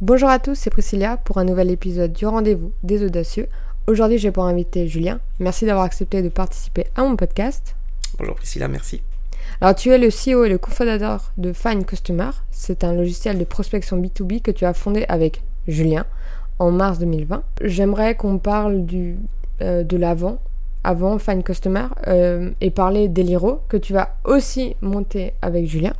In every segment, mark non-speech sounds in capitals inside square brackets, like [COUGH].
Bonjour à tous, c'est Priscilla pour un nouvel épisode du rendez-vous des audacieux. Aujourd'hui, j'ai pour inviter Julien. Merci d'avoir accepté de participer à mon podcast. Bonjour Priscilla, merci. Alors, tu es le CEO et le cofondateur de Fine Customer. C'est un logiciel de prospection B2B que tu as fondé avec Julien en mars 2020. J'aimerais qu'on parle du, euh, de l'avant, avant Fine Customer, euh, et parler d'Eliro que tu vas aussi monter avec Julien.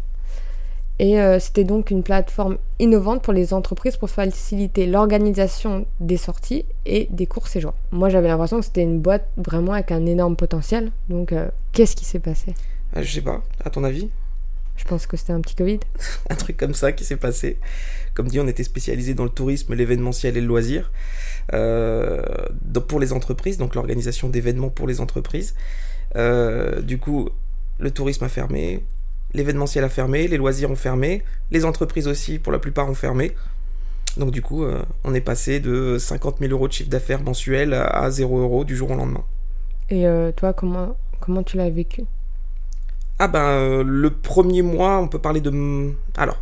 Et euh, c'était donc une plateforme innovante pour les entreprises pour faciliter l'organisation des sorties et des courts séjours. Moi, j'avais l'impression que c'était une boîte vraiment avec un énorme potentiel. Donc, euh, qu'est-ce qui s'est passé? Je sais pas, à ton avis? Je pense que c'était un petit Covid. [LAUGHS] un truc comme ça qui s'est passé. Comme dit, on était spécialisé dans le tourisme, l'événementiel et le loisir. Euh, pour les entreprises, donc l'organisation d'événements pour les entreprises. du coup, le tourisme a fermé, l'événementiel a fermé, les loisirs ont fermé, les entreprises aussi, pour la plupart, ont fermé. Donc du coup, euh, on est passé de 50 000 euros de chiffre d'affaires mensuel à 0 euros du jour au lendemain. Et euh, toi, comment, comment tu l'as vécu? Ah ben, euh, le premier mois, on peut parler de... Alors,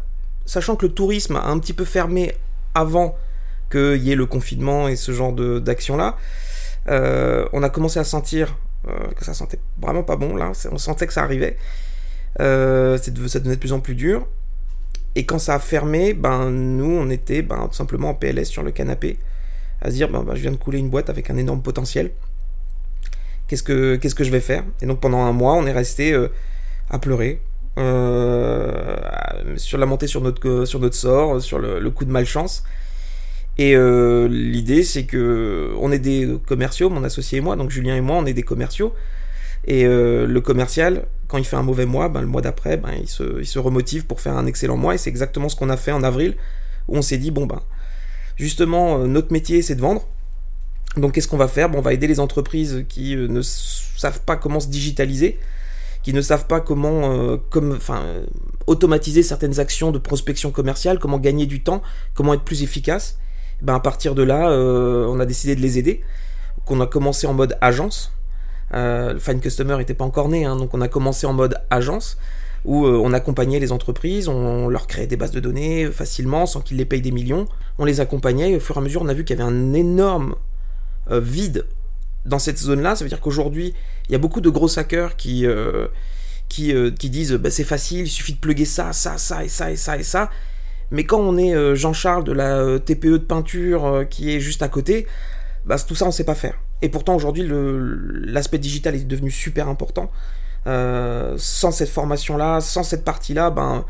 sachant que le tourisme a un petit peu fermé avant qu'il y ait le confinement et ce genre d'action-là, on a commencé à sentir que ça sentait vraiment pas bon, là, on sentait que ça arrivait. Euh, ça devenait de plus en plus dur. Et quand ça a fermé, ben, nous, on était ben, tout simplement en PLS sur le canapé, à se dire, ben, ben, je viens de couler une boîte avec un énorme potentiel. Qu'est-ce que, que je vais faire? Et donc pendant un mois, on est resté euh, à pleurer, euh, sur la montée sur notre, sur notre sort, sur le, coup de malchance. Et l'idée, c'est que on est des commerciaux, mon associé et moi, donc Julien et moi, on est des commerciaux. Et euh, le commercial, quand il fait un mauvais mois, ben, le mois d'après, ben, il, se, il se remotive pour faire un excellent mois. Et c'est exactement ce qu'on a fait en avril, où on s'est dit, bon, ben, justement, euh, notre métier, c'est de vendre. Donc, qu'est-ce qu'on va faire? Bon, On va aider les entreprises qui euh, ne savent pas comment se digitaliser, qui ne savent pas comment comme, enfin, automatiser certaines actions de prospection commerciale, comment gagner du temps, comment être plus efficace. Ben, à partir de là, on a décidé de les aider. qu'on a commencé en mode agence, euh, le Fine Customer n'était pas encore né, hein, donc on a commencé en mode agence où euh, on accompagnait les entreprises, on leur créait des bases de données facilement sans qu'ils les payent des millions. On les accompagnait et au fur et à mesure on a vu qu'il y avait un énorme euh, vide dans cette zone-là. Ça veut dire qu'aujourd'hui il y a beaucoup de gros hackers qui, qui, disent bah, c'est facile, il suffit de plugger ça, ça, ça et ça et ça et ça. Mais quand on est Jean-Charles de la TPE de peinture qui est juste à côté, bah, tout ça on sait pas faire. Et pourtant aujourd'hui l'aspect digital est devenu super important. Euh, sans cette formation-là, sans cette partie-là, ben,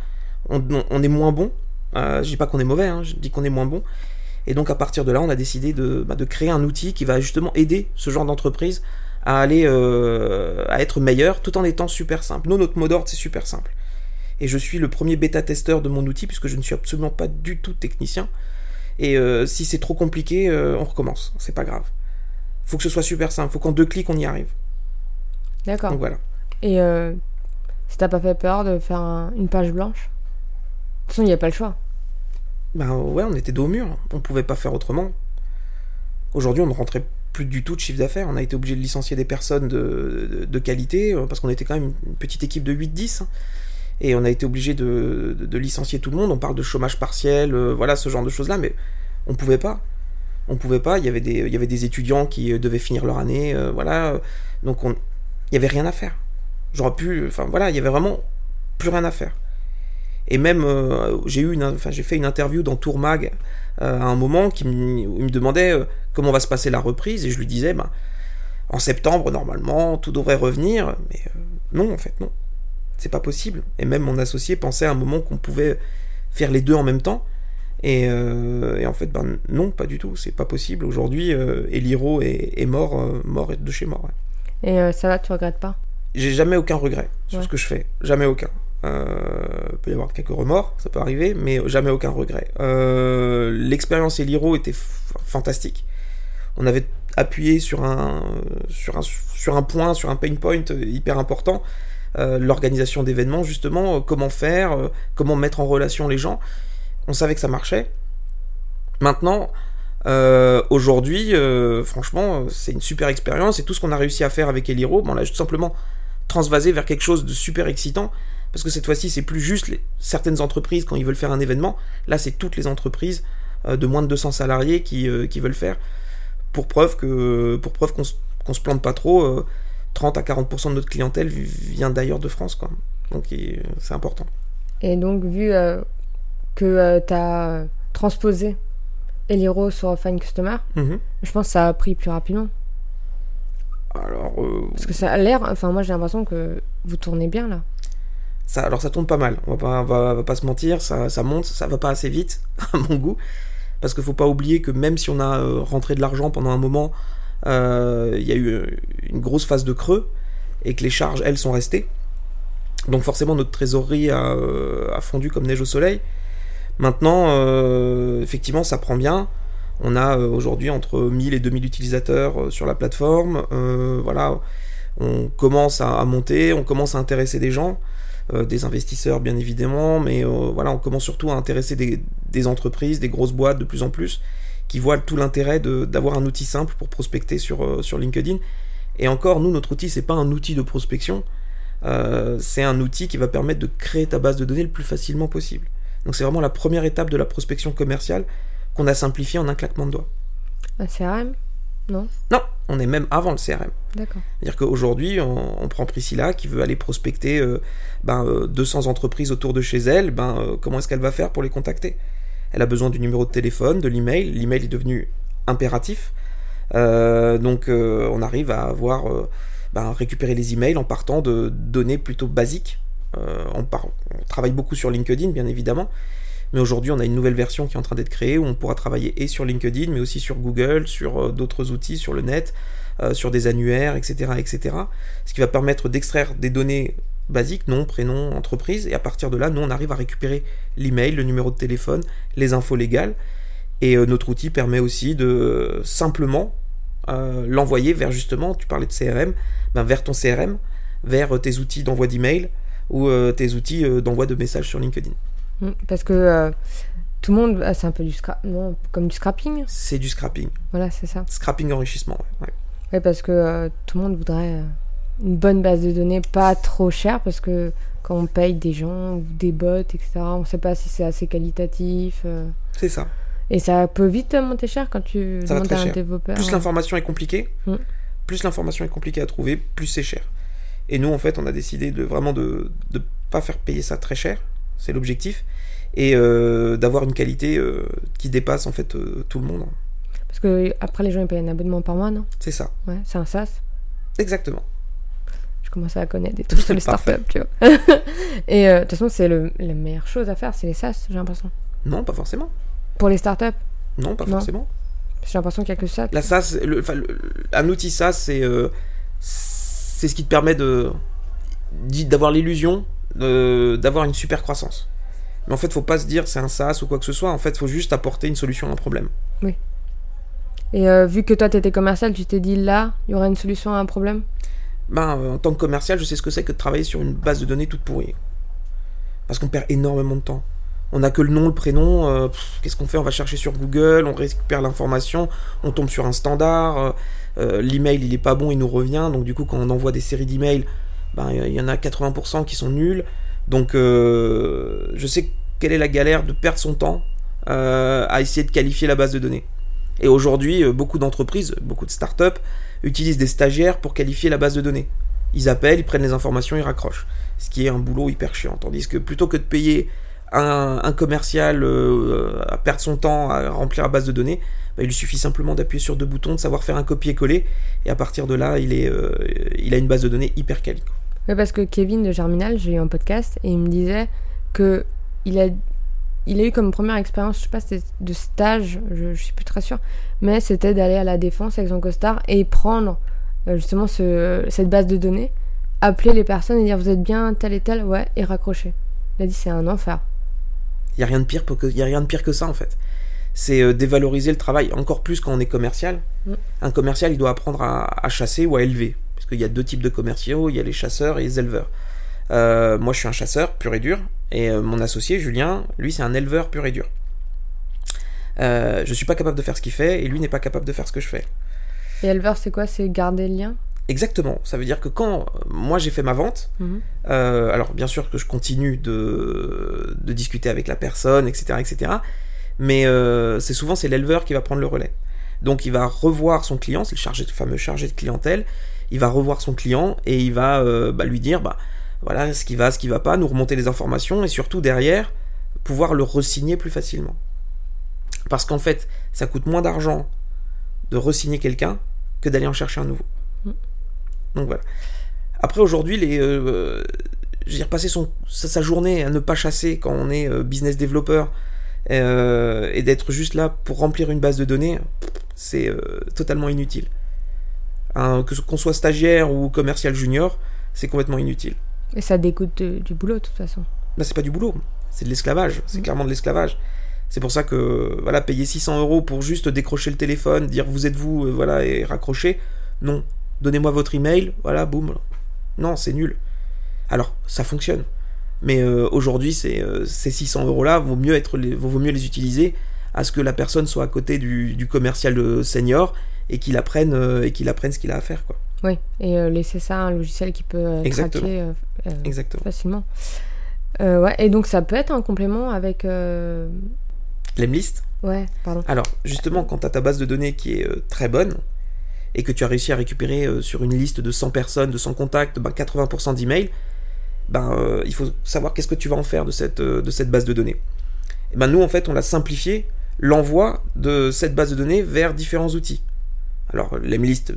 on, est moins bon. Euh, je dis pas qu'on est mauvais, hein, je dis qu'on est moins bon. Et donc à partir de là, on a décidé de, bah, créer un outil qui va justement aider ce genre d'entreprise à aller euh, à être meilleur tout en étant super simple. Nous, notre mot d'ordre, c'est super simple. Et je suis le premier bêta-testeur de mon outil puisque je ne suis absolument pas du tout technicien. Et euh, si c'est trop compliqué, on recommence. C'est pas grave faut que ce soit super simple. Faut qu'en deux clics, on y arrive. D'accord. Donc voilà. Et euh, ça t'a pas fait peur de faire une page blanche? De toute façon, il n'y a pas le choix. Ben ouais, on était dos au mur. On pouvait pas faire autrement. Aujourd'hui, on ne rentrait plus du tout de chiffre d'affaires. On a été obligé de licencier des personnes de, qualité euh, parce qu'on était quand même une petite équipe de 8-10. Hein. Et on a été obligé de, licencier tout le monde. On parle de chômage partiel, euh, voilà, ce genre de choses-là. Mais on pouvait pas on pouvait pas. Il y avait des, il y avait des étudiants qui euh, devaient finir leur année, euh, voilà. Donc on, il y avait rien à faire. J'aurais pu, enfin voilà, il y avait vraiment plus rien à faire. Et même, euh, j'ai eu, une, enfin j'ai fait une interview dans Tourmag à un moment qui me, où il me demandait comment va se passer la reprise et je lui disais, bah, en septembre normalement tout devrait revenir, mais non en fait non, c'est pas possible. Et même mon associé pensait à un moment qu'on pouvait faire les deux en même temps. Euh, et, en fait, ben non, pas du tout, c'est pas possible. Aujourd'hui, euh, Eliro est, mort, euh, mort de chez mort. Et ça va, tu regrettes pas? J'ai jamais aucun regret sur ce que je fais, jamais aucun. il peut y avoir quelques remords, ça peut arriver, mais jamais aucun regret. L'expérience Eliro était fantastique. On avait appuyé sur un, sur, un, sur un point, sur un pain point hyper important. L'organisation d'événements, justement, comment faire, comment mettre en relation les gens on savait que ça marchait. Maintenant, euh, aujourd'hui, euh, franchement, c'est une super expérience et tout ce qu'on a réussi à faire avec Eliro, on l'a tout simplement transvasé vers quelque chose de super excitant parce que cette fois-ci, c'est plus juste certaines entreprises quand ils veulent faire un événement. Là, c'est toutes les entreprises euh, de moins de 200 salariés qui, qui veulent faire. Pour preuve pour preuve qu'on se, se plante pas trop, euh, 30 à 40% de notre clientèle vient d'ailleurs de France. Quoi. Donc c'est important. Et donc, vu euh, que tu as transposé Eliro sur Fine Customer, Mhm. je pense que ça a pris plus rapidement. Alors, euh, Parce que ça a l'air. Enfin, moi, j'ai l'impression que vous tournez bien là. Ça, alors ça tourne pas mal, on va pas, va, va pas se mentir, ça, ça monte, ça va pas assez vite, [LAUGHS] à mon goût, parce qu'il faut pas oublier que même si on a euh, rentré de l'argent pendant un moment, euh, il y a eu euh, une grosse phase de creux, et que les charges, elles, sont restées. Donc forcément, notre trésorerie a, euh, a fondu comme neige au soleil. Maintenant, euh, effectivement, ça prend bien. On a euh, aujourd'hui entre 1000 et 2000 utilisateurs euh, sur la plateforme. Euh, voilà, on commence à, à monter, on commence à intéresser des gens. Euh, des investisseurs bien évidemment, mais euh, voilà, on commence surtout à intéresser des, des entreprises, des grosses boîtes de plus en plus, qui voient tout l'intérêt d'avoir un outil simple pour prospecter sur, euh, sur LinkedIn. Et encore, nous, notre outil, c'est pas un outil de prospection, c'est un outil qui va permettre de créer ta base de données le plus facilement possible. Donc c'est vraiment la première étape de la prospection commerciale qu'on a simplifiée en un claquement de doigts. Un CRM Non? Non, on est même avant le CRM. D'accord. C'est-à-dire qu'aujourd'hui, on, on prend Priscilla qui veut aller prospecter euh, ben, euh, 200 entreprises autour de chez elle. Ben, euh, comment est-ce qu'elle va faire pour les contacter? Elle a besoin du numéro de téléphone, de l'email. L'email est devenu impératif. Euh, donc, euh, on arrive à avoir euh, ben, récupérer les emails en partant de données plutôt basiques. Euh, on, travaille beaucoup sur LinkedIn, bien évidemment. Mais aujourd'hui, on a une nouvelle version qui est en train d'être créée où on pourra travailler et sur LinkedIn, mais aussi sur Google, sur euh, d'autres outils, sur le net, euh, sur des annuaires, etc., etc. Ce qui va permettre d'extraire des données basiques, nom, prénom, entreprise, et à partir de là, nous, on arrive à récupérer l'email, le numéro de téléphone, les infos légales, et notre outil permet aussi de simplement l'envoyer vers justement, tu parlais de CRM, ben, vers ton CRM, vers tes outils d'envoi d'email ou euh, tes outils euh, d'envoi de messages sur LinkedIn. Mm, Parce que euh, tout le monde. ah, c'est un peu du scrap. Non, comme du scrapping. C'est du scrapping. Voilà, c'est ça. Scrapping enrichissement. ouais, ouais. Ouais, parce que euh, tout le monde voudrait euh, une bonne base de données, pas trop chère, parce que quand on paye des gens des bots, etc., on sait pas si c'est assez qualitatif. euh, C'est ça. et ça peut vite monter cher quand tu Ça demandes à un cher. développeur. Plus l'information est compliquée, Mm. plus l'information est compliquée à trouver, plus c'est cher. Et nous, en fait, on a décidé de vraiment de ne pas faire payer ça très cher, c'est l'objectif, et euh, d'avoir une qualité euh, qui dépasse en fait euh, tout le monde. Parce que après, les gens ils payent un abonnement par mois, non? C'est ça, Ouais, c'est un SaaS. exactement. Je commence à connaître des trucs sur les [LAUGHS] startups, tu vois. [LAUGHS] et de toute façon, c'est la meilleure chose à faire, c'est les SaaS, j'ai l'impression. Non, pas forcément. Pour les startups, Non, pas Non. forcément. j'ai l'impression qu'il n'y a que ça. La SaaS, le- un outil SaaS, c'est c'est ce qui te permet de d'avoir l'illusion d'avoir une super croissance. Mais en fait, faut pas se dire c'est un SaaS ou quoi que ce soit. En fait, faut juste apporter une solution à un problème. Et euh, vu que toi, tu étais commercial, tu t'es dit là, il y aurait une solution à un problème? Ben, euh, en tant que commercial, je sais ce que c'est que de travailler sur une base de données toute pourrie. Parce qu'on perd énormément de temps. On n'a que le nom, le prénom. euh, Qu'est-ce qu'on fait? On va chercher sur Google, on récupère l'information, on tombe sur un standard. euh, euh, L'email, il est pas bon, il nous revient. Donc, du coup, quand on envoie des séries d'emails, ben, il y en a 80% qui sont nuls. Donc, je sais quelle est la galère de perdre son temps à essayer de qualifier la base de données. Et aujourd'hui, beaucoup d'entreprises, beaucoup de startups utilisent des stagiaires pour qualifier la base de données. Ils appellent, ils prennent les informations, ils raccrochent. Ce qui est un boulot hyper chiant. Tandis que plutôt que de payer un, commercial euh, à perdre son temps à remplir la base de données, bah, il lui suffit simplement d'appuyer sur deux boutons, de savoir faire un copier-coller, et à partir de là, il, euh, a une base de données hyper quali. Ouais, parce que Kevin de Germinal, j'ai eu un podcast et il me disait que il a, eu comme première expérience, je sais pas, c'était de stage, je, je suis plus très sûre, mais c'était d'aller à la défense avec son costard et prendre euh, justement ce, cette base de données, appeler les personnes et dire vous êtes bien tel et tel, ouais, et raccrocher. Il a dit c'est un enfer. Il n'y a, rien de pire pour que- y a rien de pire que ça en fait. C'est euh, dévaloriser le travail, encore plus quand on est commercial. Mm. Un commercial, il doit apprendre à, à chasser ou à élever. Parce qu'il y a deux types de commerciaux, il y a les chasseurs et les éleveurs. Euh, moi, je suis un chasseur pur et dur, et euh, mon associé, Julien, lui, c'est un éleveur pur et dur. Je suis pas capable de faire ce qu'il fait, et lui n'est pas capable de faire ce que je fais. Et éleveur, c'est quoi? C'est garder le lien? Exactement. Ça veut dire que quand euh, moi j'ai fait ma vente, Mhm. euh, alors bien sûr que je continue de, de discuter avec la personne, etc., etc. Mais euh, c'est souvent c'est l'éleveur qui va prendre le relais. Donc il va revoir son client, c'est le, chargé, le fameux chargé de clientèle. Il va revoir son client et il va euh, bah, lui dire bah voilà ce qui va, ce qui va pas, nous remonter les informations et surtout derrière pouvoir le resigner plus facilement. Parce qu'en fait, ça coûte moins d'argent de resigner quelqu'un que d'aller en chercher un nouveau. Mm. Donc voilà. Après aujourd'hui, les, euh, je veux dire, passer son, sa, journée à ne pas chasser quand on est euh, business développeur euh, et d'être juste là pour remplir une base de données, c'est totalement inutile. que qu'on soit stagiaire ou commercial junior, c'est complètement inutile. Et ça découte du boulot de toute façon. Là, c'est pas du boulot, c'est de l'esclavage. C'est mm. clairement de l'esclavage. C'est pour ça que voilà, payer 600 euros pour juste décrocher le téléphone, dire vous êtes vous, voilà, et raccrocher. Non, donnez-moi votre email, voilà, boum. Non, c'est nul. Alors, ça fonctionne. Mais euh, aujourd'hui, ces, euh, ces 600 euros-là, vaut mieux, être les, vaut mieux les utiliser à ce que la personne soit à côté du, commercial senior et qu'il apprenne, euh, et qu'il apprenne ce qu'il a à faire. Quoi. Oui, et laisser ça à un logiciel qui peut Exactement. Exactement. facilement. ouais, et donc ça peut être un complément avec L'Emlist? Ouais, pardon. Alors, justement, quand tu as ta base de données qui est euh, très bonne, et que tu as réussi à récupérer euh, sur une liste de 100 personnes, de 100 contacts, ben 80% d'emails, ben, euh, il faut savoir qu'est-ce que tu vas en faire de cette, cette base de données. Et ben, nous, en fait, on a simplifié l'envoi de cette base de données vers différents outils. Alors, l'Emlist,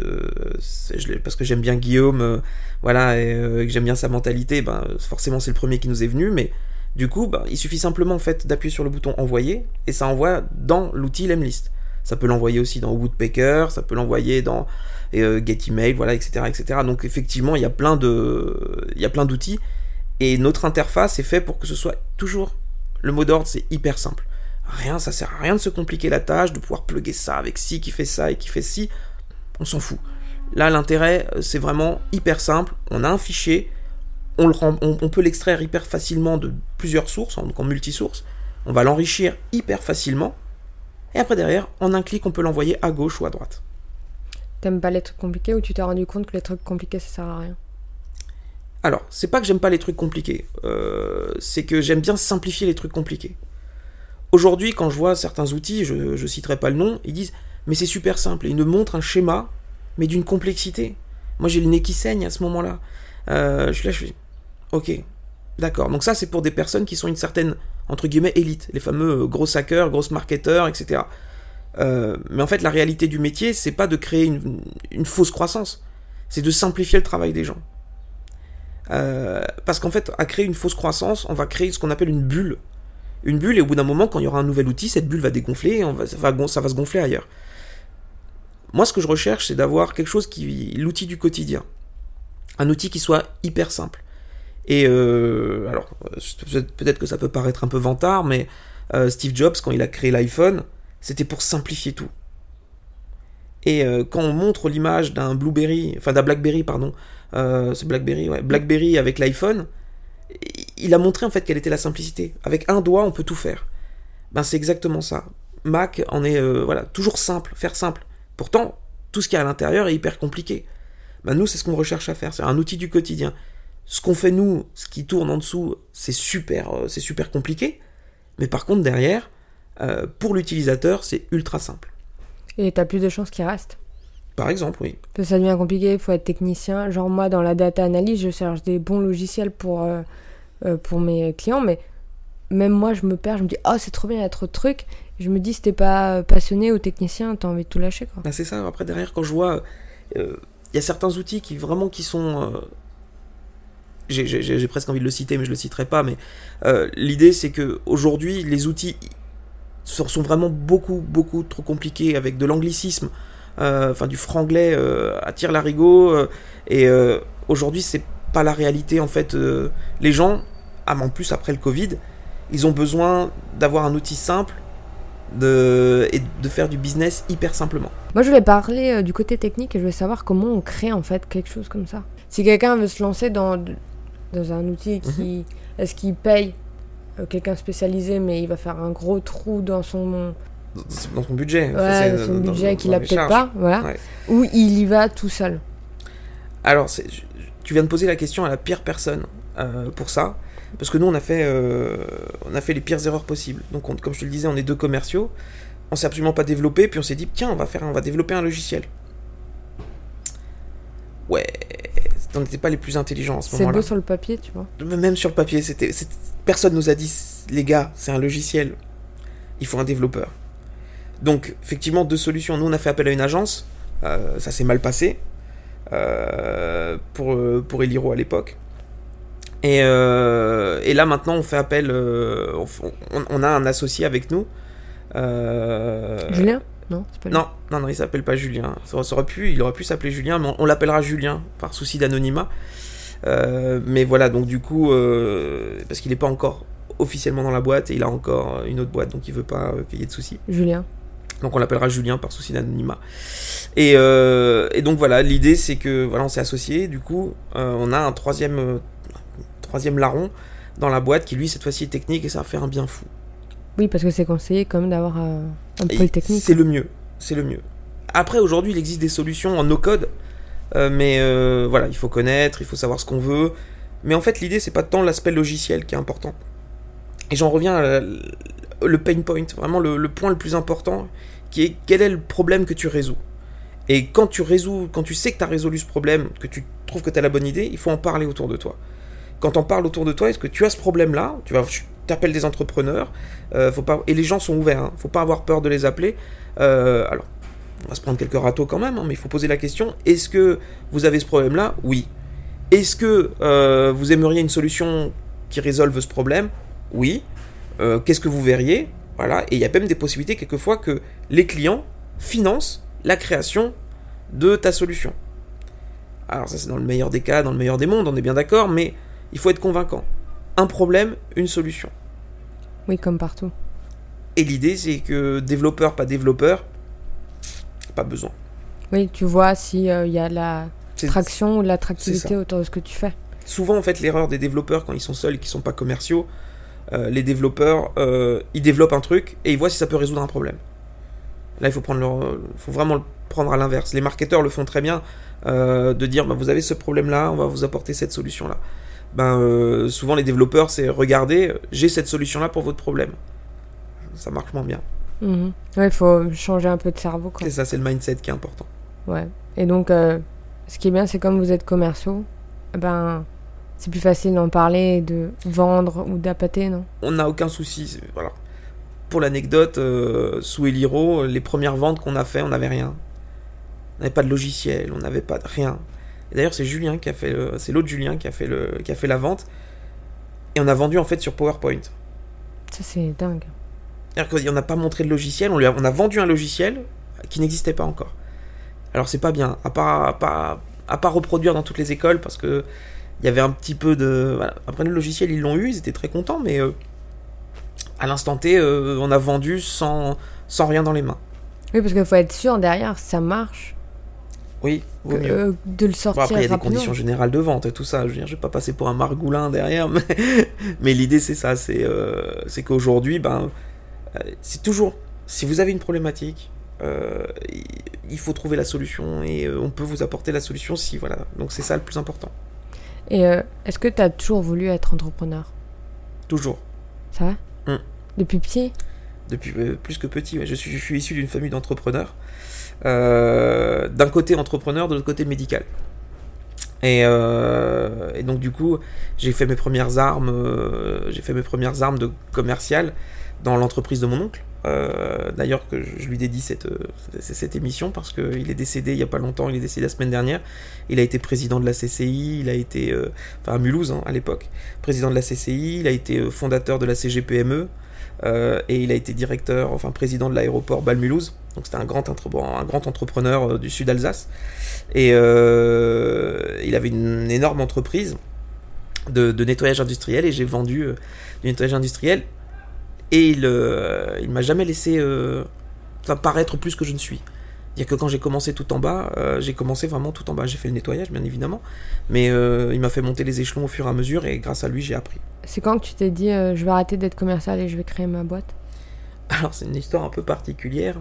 parce que j'aime bien Guillaume, voilà, et que j'aime bien sa mentalité, ben, forcément, c'est le premier qui nous est venu, mais du coup, bah, il suffit simplement en fait d'appuyer sur le bouton envoyer et ça envoie dans l'outil Lemlist. Ça peut l'envoyer aussi dans Woodpecker, ça peut l'envoyer dans euh, GetEmail, voilà, etc., etc. Donc effectivement, il y a plein de, il y a plein d'outils et notre interface est fait pour que ce soit toujours le mot d'ordre, c'est hyper simple. Rien, ça sert à rien de se compliquer la tâche, de pouvoir plugger ça avec ci qui fait ça et qui fait ci. On s'en fout. Là, l'intérêt, euh, c'est vraiment hyper simple. On a un fichier, on, peut l'extraire hyper facilement de plusieurs sources, donc en multisource. On va l'enrichir hyper facilement. Et après derrière, en un clic, on peut l'envoyer à gauche ou à droite. T'aimes pas les trucs compliqués ou tu t'es rendu compte que les trucs compliqués ça sert à rien? Alors, c'est pas que j'aime pas les trucs compliqués, euh, c'est que j'aime bien simplifier les trucs compliqués. Aujourd'hui, quand je vois certains outils, je, ne citerai pas le nom, ils disent mais c'est super simple, et ils me montrent un schéma, mais d'une complexité. Moi j'ai le nez qui saigne à ce moment-là. Euh, je suis là, je suis Ok, d'accord. Donc ça, c'est pour des personnes qui sont une certaine, entre guillemets, élite. Les fameux euh, gros hackers, gros marketeurs, etc. Euh, mais en fait, la réalité du métier, c'est pas de créer une, fausse croissance. C'est de simplifier le travail des gens. Euh, parce qu'en fait, à créer une fausse croissance, on va créer ce qu'on appelle une bulle. Une bulle, et au bout d'un moment, quand il y aura un nouvel outil, cette bulle va dégonfler et ça, va, ça va se gonfler ailleurs. Moi, ce que je recherche, c'est d'avoir quelque chose qui. l'outil du quotidien. Un outil qui soit hyper simple. Et euh, alors, peut-être que ça peut paraître un peu vantard, mais euh, Steve Jobs, quand il a créé l'iPhone, c'était pour simplifier tout. Et euh, quand on montre l'image d'un Blueberry, enfin d'un BlackBerry, pardon, c'est BlackBerry, BlackBerry avec l'iPhone, il a montré en fait quelle était la simplicité. Avec un doigt, on peut tout faire. Ben c'est exactement ça. Mac en est voilà toujours simple, faire simple. Pourtant, tout ce qu'il y a à l'intérieur est hyper compliqué. Ben nous, c'est ce qu'on recherche à faire. C'est un outil du quotidien. Ce qu'on fait nous, ce qui tourne en dessous, c'est super, euh, c'est super compliqué. Mais par contre, derrière, euh, pour l'utilisateur, c'est ultra simple. Et tu as plus de chances qu'il reste Par exemple, oui. Parce que ça devient compliqué, il faut être technicien. Genre moi, dans la data analyse, je cherche des bons logiciels pour, euh, pour mes clients, mais même moi, je me perds, je me dis, oh, c'est trop bien, il y a trop de trucs. je me dis, si t'es pas passionné ou technicien, t'as envie de tout lâcher. Quoi. Ah, c'est ça, après, derrière, quand je vois, il y a certains outils qui vraiment qui sont j'ai presque envie de le citer, mais je le citerai pas. Mais euh, l'idée, c'est que aujourd'hui, les outils sont vraiment beaucoup, beaucoup trop compliqués avec de l'anglicisme, euh, enfin du franglais euh, à tire larigot. et aujourd'hui, c'est pas la réalité en fait. les gens, ah, en plus après le Covid, ils ont besoin d'avoir un outil simple de, et de faire du business hyper simplement. Moi, je voulais parler du côté technique et je voulais savoir comment on crée en fait quelque chose comme ça. Si quelqu'un veut se lancer dans dans un outil qui. Mhm. Est-ce qu'il paye euh, quelqu'un spécialisé, mais il va faire un gros trou dans son. Dans son budget. Ouais, dans son budget qu'il a peut-être pas, voilà. Ou il y va tout seul. Alors, tu viens de poser la question à la pire personne euh, pour ça. Parce que nous, on a fait, euh, on a fait les pires erreurs possibles. Donc, on- comme je te le disais, on est deux commerciaux. On s'est absolument pas développé, puis on s'est dit, tiens, on va faire, on va développer un logiciel. Ouais, on n'était pas les plus intelligents à ce C'est moment-là. beau sur le papier, tu vois. Même sur le papier, c'était, personne nous a dit, les gars, c'est un logiciel. Il faut un développeur. Donc, effectivement, deux solutions. Nous, on a fait appel à une agence. Euh, ça s'est mal passé euh, pour, euh, pour Eliro à l'époque. Et, euh, et là, maintenant, on fait appel. on, on a un associé avec nous. Julien? Non, pas non, non, non, il s'appelle pas Julien. Ça, ça aurait pu, il aurait pu s'appeler Julien, mais on, on l'appellera Julien par souci d'anonymat. Euh, mais voilà, donc du coup, euh, parce qu'il n'est pas encore officiellement dans la boîte et il a encore une autre boîte, donc il veut pas euh, qu'il y ait de soucis. Julien. Donc on l'appellera Julien par souci d'anonymat. Et, euh, et donc voilà, l'idée c'est que voilà, on s'est associé. Du coup, on a un troisième, troisième larron dans la boîte qui lui cette fois-ci est technique et ça va faire un bien fou. Oui, parce que c'est conseillé quand même d'avoir C'est le mieux. C'est le mieux. Après, aujourd'hui, il existe des solutions en no-code. euh, mais euh, voilà, il faut connaître, il faut savoir ce qu'on veut. Mais en fait, l'idée, c'est pas tant l'aspect logiciel qui est important. Et j'en reviens à la- le pain point, vraiment le, le point le plus important, qui est quel est le problème que tu résous. Et quand tu résous, quand tu sais que tu as résolu ce problème, que tu trouves que tu as la bonne idée, il faut en parler autour de toi. Quand on parle autour de toi, est-ce que tu as ce problème-là Tu vas, t'appelles des entrepreneurs, euh, et les gens sont ouverts, hein, faut pas avoir peur de les appeler. Euh, alors, on va se prendre quelques râteaux quand même, hein, mais il faut poser la question est-ce que vous avez ce problème-là? Oui. Est-ce que euh, vous aimeriez une solution qui résolve ce problème? Oui. Qu'est-ce que vous verriez? Voilà. Et il y a même des possibilités quelquefois que les clients financent la création de ta solution. Alors ça c'est dans le meilleur des cas, dans le meilleur des mondes, on est bien d'accord, mais il faut être convaincant. Un problème, une solution. Oui, comme partout. Et l'idée c'est que développeur, pas développeur, pas besoin. Oui, tu vois s'il y a la traction ou l'attractivité autour de ce que tu fais. souvent en fait l'erreur des développeurs quand ils sont seuls et qu'ils sont pas commerciaux, euh, les développeurs euh, ils développent un truc et ils voient si ça peut résoudre un problème. Là il faut prendre leur, faut vraiment le prendre à l'inverse. Les marketeurs le font très bien euh, de dire bah, vous avez ce problème là, on va vous apporter cette solution là. Ben euh, souvent les développeurs c'est regardez j'ai cette solution là pour votre problème. Ça marche moins bien. Mhm. Ouais, il faut changer un peu de cerveau. Quoi. Et ça c'est le mindset qui est important. Ouais. Et donc, euh, ce qui est bien, c'est comme vous êtes commerciaux, ben, c'est plus facile d'en parler, de vendre ou d'appâter, non? On n'a aucun souci. Voilà. Pour l'anecdote, euh, sous Eliro, les premières ventes qu'on a fait, on n'avait rien. On n'avait pas de logiciel, on n'avait pas de rien. Et d'ailleurs, c'est Julien qui a fait, le- c'est l'autre Julien qui a fait le, qui a fait la vente. Et on a vendu en fait sur PowerPoint. Ça, c'est dingue. C'est-à-dire qu'on n'a pas montré de logiciel, on, lui a, on a vendu un logiciel qui n'existait pas encore. Alors c'est pas bien, à pas, à pas, à pas reproduire dans toutes les écoles parce que il y avait un petit peu de. voilà. Après le logiciel ils l'ont eu, ils étaient très contents, mais euh, à l'instant T, euh, on a vendu sans, sans rien dans les mains. Oui, parce qu'il faut être sûr derrière, ça marche, Oui, vaut que, mieux. euh, de le Bon, sortir après, il y a des rapidement. conditions générales de vente et tout ça. Je veux dire, je vais pas passer pour un margoulin derrière, [LAUGHS] mais, mais l'idée c'est ça, c'est euh, c'est qu'aujourd'hui, ben, euh, c'est toujours, si vous avez une problématique, euh, il- faut trouver la solution et on peut vous apporter la solution si voilà. Donc c'est ça le plus important. Et est-ce que tu as toujours voulu être entrepreneur? Toujours. Ça va? Mm. Depuis petit? Depuis plus que petit, ouais. je, suis, je suis issu d'une famille d'entrepreneurs. Euh, D'un côté entrepreneur, de l'autre côté médical. Et, euh, et donc du coup, j'ai fait mes premières armes, euh, j'ai fait mes premières armes de commercial dans l'entreprise de mon oncle. Euh, D'ailleurs que je, lui dédie cette, euh, émission parce qu'il est décédé il y a pas longtemps, il est décédé la semaine dernière. Il a été président de la CCI, il a été, enfin à Mulhouse hein, à l'époque, président de la CCI, il a été fondateur de la CGPME. Et il a été directeur, enfin président de l'aéroport Bâle-Mulhouse. Donc c'était un grand, un grand entrepreneur euh, du sud Alsace. Et euh, il avait une énorme entreprise de, nettoyage industriel et j'ai vendu euh, du nettoyage industriel. Et il, euh, il m'a jamais laissé paraître plus que je ne suis. C'est-à-dire que quand j'ai commencé tout en bas, j'ai commencé vraiment tout en bas. J'ai fait le nettoyage, bien évidemment, mais il m'a fait monter les échelons au fur et à mesure et grâce à lui, j'ai appris. C'est quand que tu t'es dit je vais arrêter d'être commercial et je vais créer ma boîte? Alors c'est une histoire un peu particulière.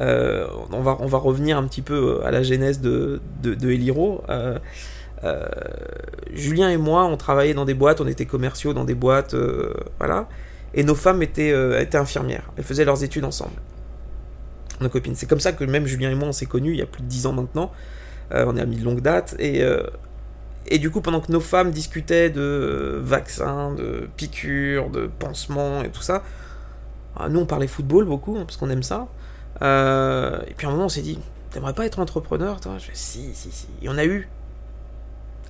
Euh, on, va, on va revenir un petit peu à la genèse de, de, de Eliro. Euh, Julien et moi, on travaillait dans des boîtes, on était commerciaux dans des boîtes, voilà. Et nos femmes étaient, étaient infirmières. Elles faisaient leurs études ensemble. Nos copines. C'est comme ça que même Julien et moi, on s'est connus il y a plus de 10 ans maintenant. on est amis de longue date. Et, et du coup, pendant que nos femmes discutaient de vaccins, de piqûres, de pansements et tout ça, nous on parlait football beaucoup, hein, parce qu'on aime ça. Euh, et puis à un moment on s'est dit, t'aimerais pas être entrepreneur toi? Je si, si, si. Et on a eu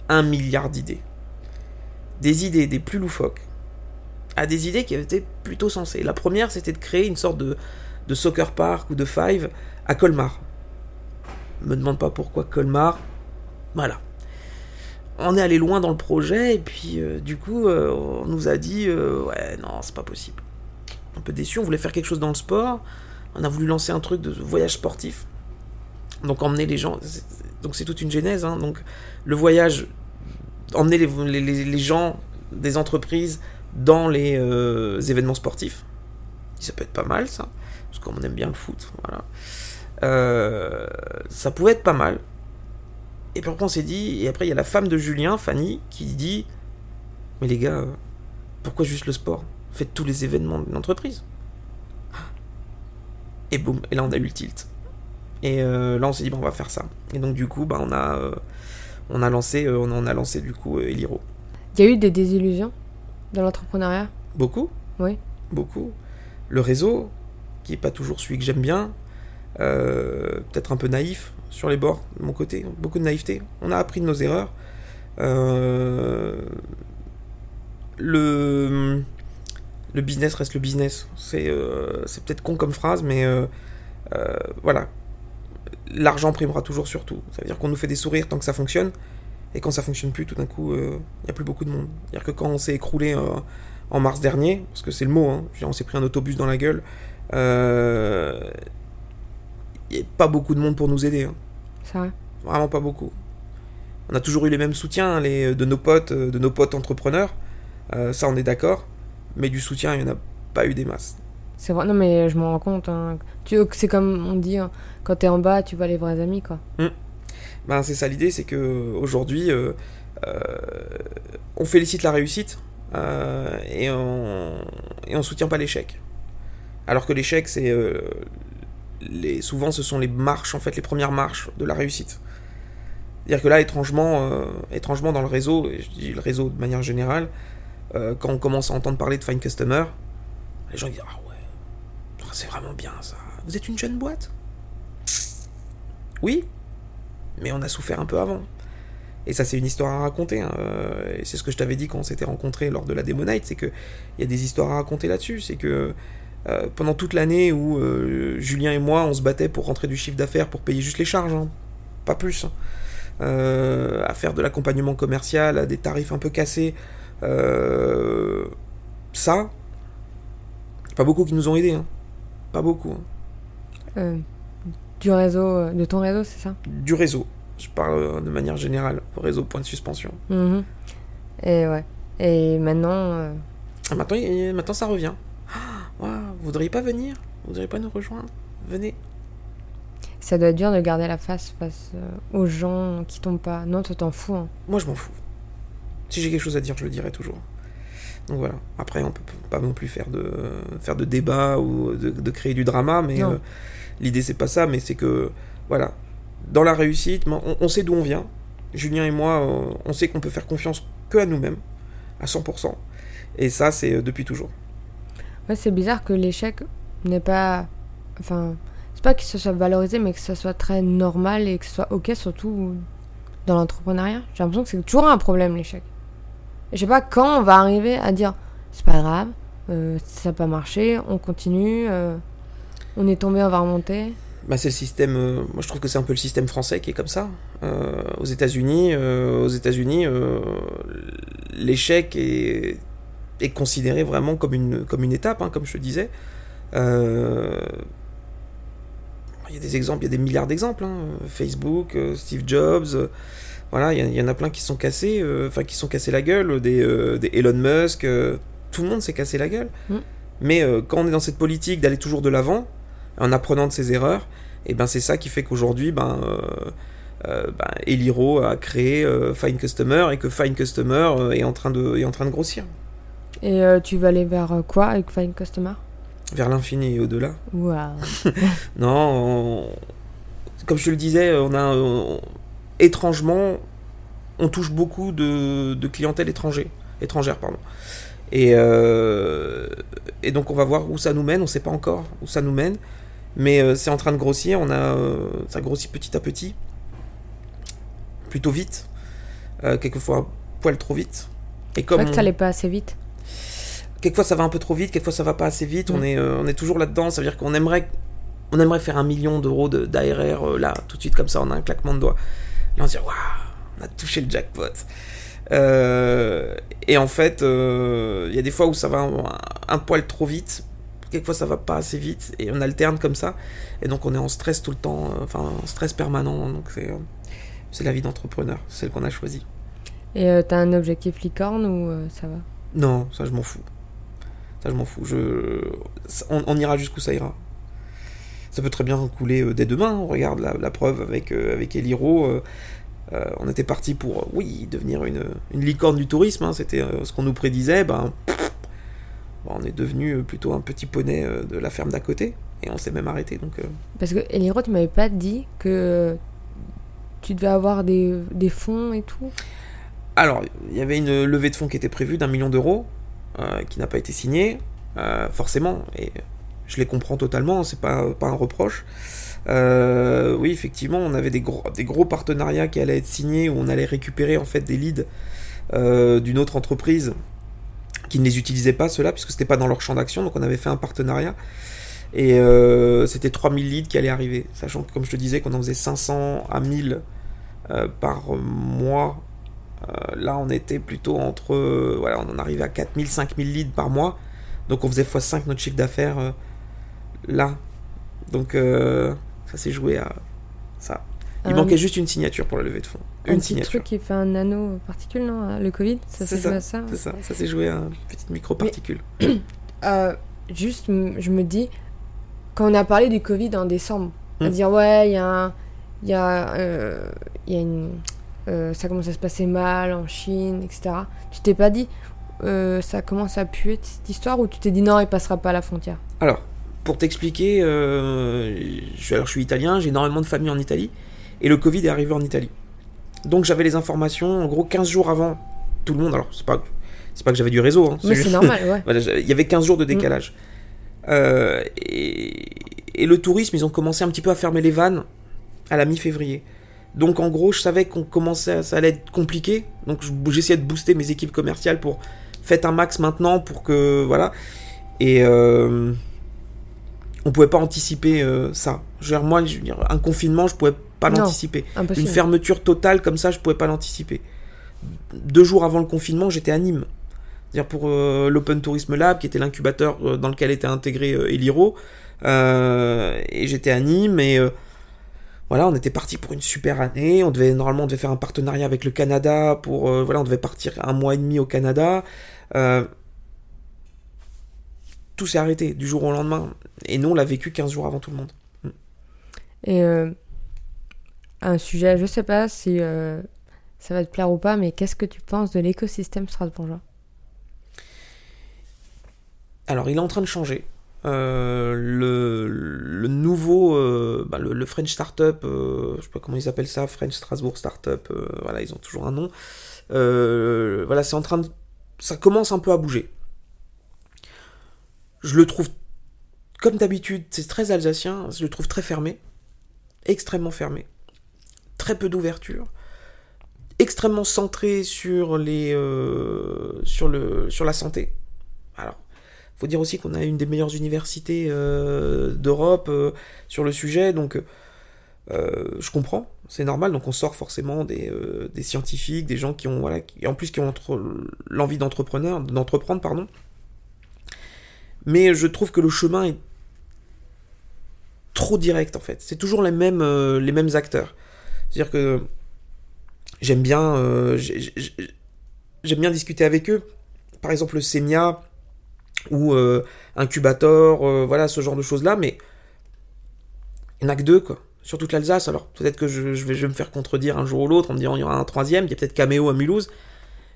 un milliard d'idées. Des idées des plus loufoques. À des idées qui étaient plutôt sensées. La première c'était de créer une sorte de, soccer park ou de five à Colmar. Me demande pas pourquoi Colmar. Voilà on est allé loin dans le projet et puis euh, du coup euh, on nous a dit ouais non c'est pas possible. Un peu déçu, on voulait faire quelque chose dans le sport, on a voulu lancer un truc de voyage sportif. Donc emmener les gens, donc c'est toute une genèse. Hein. donc le voyage, emmener les, gens des entreprises dans les événements sportifs. Ça peut être pas mal ça, parce qu'on aime bien le foot. Voilà. ça pouvait être pas mal. Et puis après, on s'est dit, et après, il y a la femme de Julien, Fanny, qui dit Mais les gars, pourquoi juste le sport? Faites tous les événements d'une entreprise. Et boum, et là, on a eu le tilt. Et euh, là, on s'est dit, bon, on va faire ça. Et donc, du coup, bah, on, a, euh, on, a lancé, euh, on a lancé, du coup, Eliro. Il y a eu des désillusions dans l'entrepreneuriat? Beaucoup Oui. Beaucoup. Le réseau, qui est pas toujours celui que j'aime bien, peut-être un peu naïf, sur les bords, de mon côté, beaucoup de naïveté. On a appris de nos erreurs. Le, le business reste le business. C'est euh, peut-être con comme phrase, mais euh, voilà. L'argent primera toujours sur tout. Ça veut dire qu'on nous fait des sourires tant que ça fonctionne. Et quand ça fonctionne plus, tout d'un coup, il n'y a plus beaucoup de monde. C'est-à-dire que quand on s'est écroulé en mars dernier, parce que c'est le mot, hein, on s'est pris un autobus dans la gueule, il n'y a pas beaucoup de monde pour nous aider. Hein. C'est vrai. Vraiment pas beaucoup. On a toujours eu les mêmes soutiens hein, les, de nos potes, euh, de nos potes entrepreneurs. Euh, ça, on est d'accord. Mais du soutien, il n'y en a pas eu des masses. C'est vrai, non, mais je m'en rends compte. Hein. Tu, c'est comme on dit, hein, quand t'es en bas, tu vois les vrais amis, quoi. Hum. Ben, c'est ça l'idée, c'est que aujourd'hui, euh, on félicite la réussite et, on, et on soutient pas l'échec. Alors que l'échec, c'est souvent ce sont les marches, en fait, les premières marches de la réussite. C'est-à-dire que là, étrangement, euh, étrangement dans le réseau, et je dis le réseau de manière générale, euh, quand on commence à entendre parler de Fine Customer, les gens disent Ah ouais, c'est vraiment bien ça. Vous êtes une jeune boîte? Oui, mais on a souffert un peu avant. Et ça, c'est une histoire à raconter. Hein. Et c'est ce que je t'avais dit quand on s'était rencontrés lors de la Demo Night, c'est qu'il y a des histoires à raconter là-dessus. C'est que euh, pendant toute l'année où euh, Julien et moi on se battait pour rentrer du chiffre d'affaires pour payer juste les charges, hein. pas plus, hein. euh, à faire de l'accompagnement commercial à des tarifs un peu cassés, ça, pas beaucoup qui nous ont aidés, hein. pas beaucoup. du réseau, de ton réseau, c'est ça? Du réseau. Je parle de manière générale, au réseau point de suspension. Mhm. Et ouais. Et maintenant. Ah, maintenant, maintenant, ça revient vous voudriez pas venir? Vous voudriez pas nous rejoindre? Venez. Ça doit être dur de garder la face face euh, aux gens qui tombent pas. Non, toi t'en fous. Hein. Moi je m'en fous. Si j'ai quelque chose à dire, je le dirai toujours. Donc voilà. Après, on peut pas non plus faire de faire de débat ou de, créer du drama, mais euh, l'idée c'est pas ça, mais c'est que voilà, dans la réussite, on, sait d'où on vient. Julien et moi, euh, on sait qu'on peut faire confiance que à nous-mêmes, à 100%. Et ça, c'est depuis toujours. Ouais, c'est bizarre que l'échec n'est pas. Enfin, c'est pas que ce soit valorisé, mais que ce soit très normal et que ce soit ok, surtout dans l'entrepreneuriat. J'ai l'impression que c'est toujours un problème, l'échec. Je sais pas quand on va arriver à dire c'est pas grave, euh, ça n'a pas marché, on continue, euh, on est tombé, on va remonter. Bah, c'est le système. Euh, moi, je trouve que c'est un peu le système français qui est comme ça. aux États-Unis, aux États-Unis, l'échec est considéré vraiment comme une, comme une étape, hein, comme je te disais. Il y a des exemples, il y a des milliards d'exemples. Hein. Facebook, Steve Jobs, voilà, il y, en a plein qui sont cassés, enfin qui sont cassés la gueule, des, des Elon Musk, tout le monde s'est cassé la gueule. Mm. Mais quand on est dans cette politique d'aller toujours de l'avant, en apprenant de ses erreurs, et eh ben c'est ça qui fait qu'aujourd'hui, ben bah, Eliro a créé Fine Customer et que Fine Customer est, en train de, est en train de grossir. Et tu vas aller vers quoi avec Fine Customer? Vers l'infini et au-delà. Waouh [LAUGHS] Non, comme je le disais, on a étrangement, on touche beaucoup de, de clientèle étrangère, étrangère pardon. Et, euh, et donc on va voir où ça nous mène, on ne sait pas encore où ça nous mène, mais euh, c'est en train de grossir, on a, euh, ça grossit petit à petit, plutôt vite, quelquefois un poil trop vite. Et comme que ça n'allait pas assez vite. Quelquefois ça va un peu trop vite, quelquefois ça va pas assez vite, on, mm. est, on est toujours là-dedans, ça veut dire qu'on aimerait, on aimerait faire un million d'euros d'ARR là, tout de suite comme ça, on a un claquement de doigts. Là on se dit, waouh, on a touché le jackpot. Euh, et en fait, il euh, y a des fois où ça va un, poil trop vite, quelquefois ça va pas assez vite, et on alterne comme ça, et donc on est en stress tout le temps, euh, enfin en stress permanent, donc c'est la vie d'entrepreneur, celle qu'on a choisie. Et t'as un objectif licorne ou ça va? Non, ça je m'en fous. Ça je m'en fous. Je... On, ira jusqu'où ça ira. Ça peut très bien couler dès demain. On regarde la, preuve avec, avec Eliro. Euh, on était parti pour, euh, oui, devenir une, licorne du tourisme, hein, c'était euh, ce qu'on nous prédisait, ben, on est devenu plutôt un petit poney de la ferme d'à côté, et on s'est même arrêté. Donc, Parce que Eliro, tu m'avais pas dit que tu devais avoir des, fonds et tout? Alors, il y avait une levée de fonds qui était prévue d'un million d'euros, qui n'a pas été signée, forcément, et je les comprends totalement, c'est pas, pas un reproche. Euh, oui, effectivement, on avait des gros, des gros partenariats qui allaient être signés où on allait récupérer en fait des leads euh, d'une autre entreprise qui ne les utilisait pas, ceux-là, puisque c'était pas dans leur champ d'action. Donc on avait fait un partenariat. Et euh, c'était 3000 leads qui allaient arriver. Sachant que, comme je te disais, qu'on en faisait 500 à 1000 par mois. là, on était plutôt entre. voilà, on en arrivait à 4000, 5000 leads par mois. Donc on faisait x5 notre chiffre d'affaires là. Donc ça s'est joué à ça. Il manquait juste une signature pour la levée de fonds. Un petit truc qui fait un nano particule, non Le Covid Ça s'est joué à ça C'est ça, ça s'est joué à une petite micro-particule. [COUGHS] Euh, juste, je me dis, quand on a parlé du Covid en décembre, à hmm. dire ouais, il y a Il y a, euh, y a une. Euh, ça commence à se passer mal en Chine, etc. Tu t'es pas dit, ça commence à puer cette histoire, ou tu t'es dit non, il passera pas à la frontière? Alors, pour t'expliquer, euh, je, alors je suis italien, j'ai énormément de famille en Italie, et le Covid est arrivé en Italie. Donc j'avais les informations, en gros 15 jours avant tout le monde, alors c'est pas, c'est pas que j'avais du réseau, hein, mais c'est normal, ouais. [LAUGHS] Il y avait 15 jours de mm. décalage. Euh, et, le tourisme, ils ont commencé un petit peu à fermer les vannes à la mi-février. Donc en gros, je savais qu'on commençait, ça allait être compliqué. Donc j'essayais de booster mes équipes commerciales pour faites un max maintenant pour que voilà. Et euh, on pouvait pas anticiper euh, ça. Moi, je veux dire, un confinement, je pouvais pas l'anticiper. Une fermeture totale comme ça, je pouvais pas l'anticiper. Deux jours avant le confinement, j'étais à Nîmes. dire pour euh, l'Open Tourism Lab, qui était l'incubateur euh, dans lequel était intégré Eliro. et j'étais à Nîmes et voilà, on était parti pour une super année. On devait normalement on devait faire un partenariat avec le Canada pour voilà, on devait partir un mois et demi au Canada tout s'est arrêté du jour au lendemain. Et nous, on l'a vécu 15 jours avant tout le monde. Mm. Et euh, un sujet, je sais pas si euh, ça va te plaire ou pas, mais qu'est-ce que tu penses de l'écosystème strasbourgeois Alors, il est en train de changer. Euh, le, nouveau, bah, le, French Startup, je sais pas comment ils appellent ça, French Strasbourg Startup, voilà, ils ont toujours un nom. voilà, c'est en train de. Ça commence un peu à bouger je le trouve, comme d'habitude, c'est très alsacien, je le trouve très fermé, extrêmement fermé, très peu d'ouverture, extrêmement centré sur, les, euh, sur, le, sur la santé. Alors, faut dire aussi qu'on a une des meilleures universités euh, d'Europe euh, sur le sujet, donc je comprends, c'est normal. Donc on sort forcément des, des, scientifiques, des gens qui ont voilà, qui, en plus qui ont l'envie d'entreprendre, pardon mais je trouve que le chemin est trop direct en fait. C'est toujours les mêmes, euh, les mêmes acteurs. C'est-à-dire que j'aime bien, euh, j'aime bien discuter avec eux. Par exemple, le Semia ou euh, Incubator, voilà, ce genre de choses-là, mais il n'y en a que deux, quoi. sur toute l'Alsace. Alors peut-être que je, vais, me faire contredire un jour ou l'autre en me disant il y aura un troisième, il y a peut-être Cameo à Mulhouse.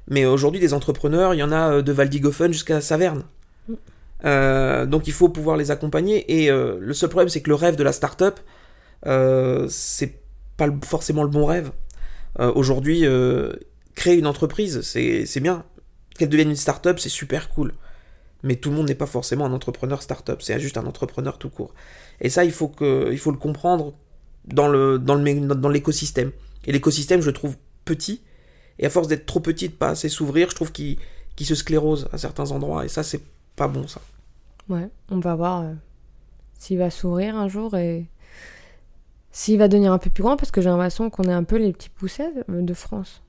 Mais aujourd'hui, des entrepreneurs, il y en a de Valdigofen jusqu'à Saverne. Mm. Donc il faut pouvoir les accompagner. Et le seul problème, c'est que le rêve de la start-up, c'est pas forcément le bon rêve. aujourd'hui, créer une entreprise, c'est bien. Qu'elle devienne une start-up, c'est super cool mais tout le monde n'est pas forcément un entrepreneur start-up, c'est juste un entrepreneur tout court. Et ça, il faut, que, il faut le comprendre dans, dans, le, dans l'écosystème. Et l'écosystème, je le trouve petit, et à force d'être trop petit, de pas assez s'ouvrir, je trouve qu'il, se sclérose à certains endroits, et ça, c'est pas bon, ça. Ouais, on va voir euh, s'il va s'ouvrir un jour et s'il va devenir un peu plus grand, parce que j'ai l'impression qu'on est un peu les petits poussets de France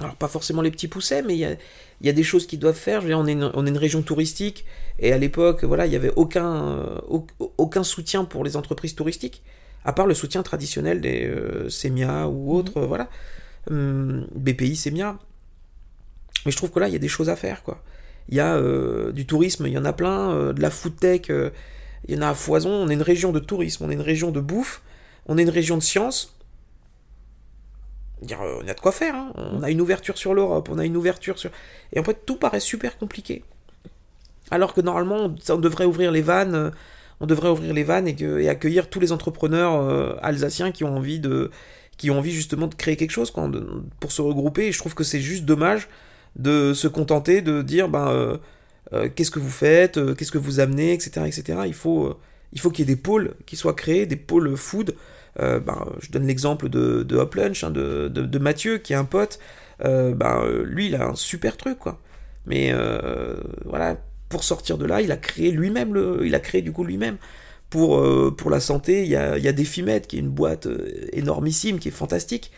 alors pas forcément les petits poussets, mais il y a, y a, des choses qu'ils doivent faire. Je veux dire, on, est une, on est une région touristique, et à l'époque, voilà, il n'y avait aucun, euh, aucun soutien pour les entreprises touristiques, à part le soutien traditionnel des euh, Semia ou mhm. autres, voilà. Hum, BPI, Semia. Mais je trouve que là, il y a des choses à faire, quoi. Il y a euh, du tourisme, il y en a plein, de la food tech, il y en a à foison. On est une région de tourisme, on est une région de bouffe, on est une région de science dire, on a de quoi faire, hein. on a une ouverture sur l'Europe, on a une ouverture sur... Et en fait, tout paraît super compliqué. Alors que normalement, on devrait ouvrir les vannes, on devrait ouvrir les vannes et, accueillir tous les entrepreneurs euh, alsaciens qui ont envie de qui ont envie justement de créer quelque chose pour se regrouper. Et je trouve que c'est juste dommage de se contenter de dire ben euh, euh, qu'est-ce que vous faites, qu'est-ce que vous amenez, etc. etc. Il faut, il faut qu'il y ait des pôles qui soient créés, des pôles food euh, ben, je donne l'exemple de, de Hop Lunch, hein, de, de, Mathieu, qui est un pote. Euh, ben, lui, il a un super truc, quoi. Mais euh, voilà, pour sortir de là, il a créé lui-même, il a créé du coup lui-même. Pour, pour la santé, il y a, il y a qui est une boîte énormissime, qui est fantastique.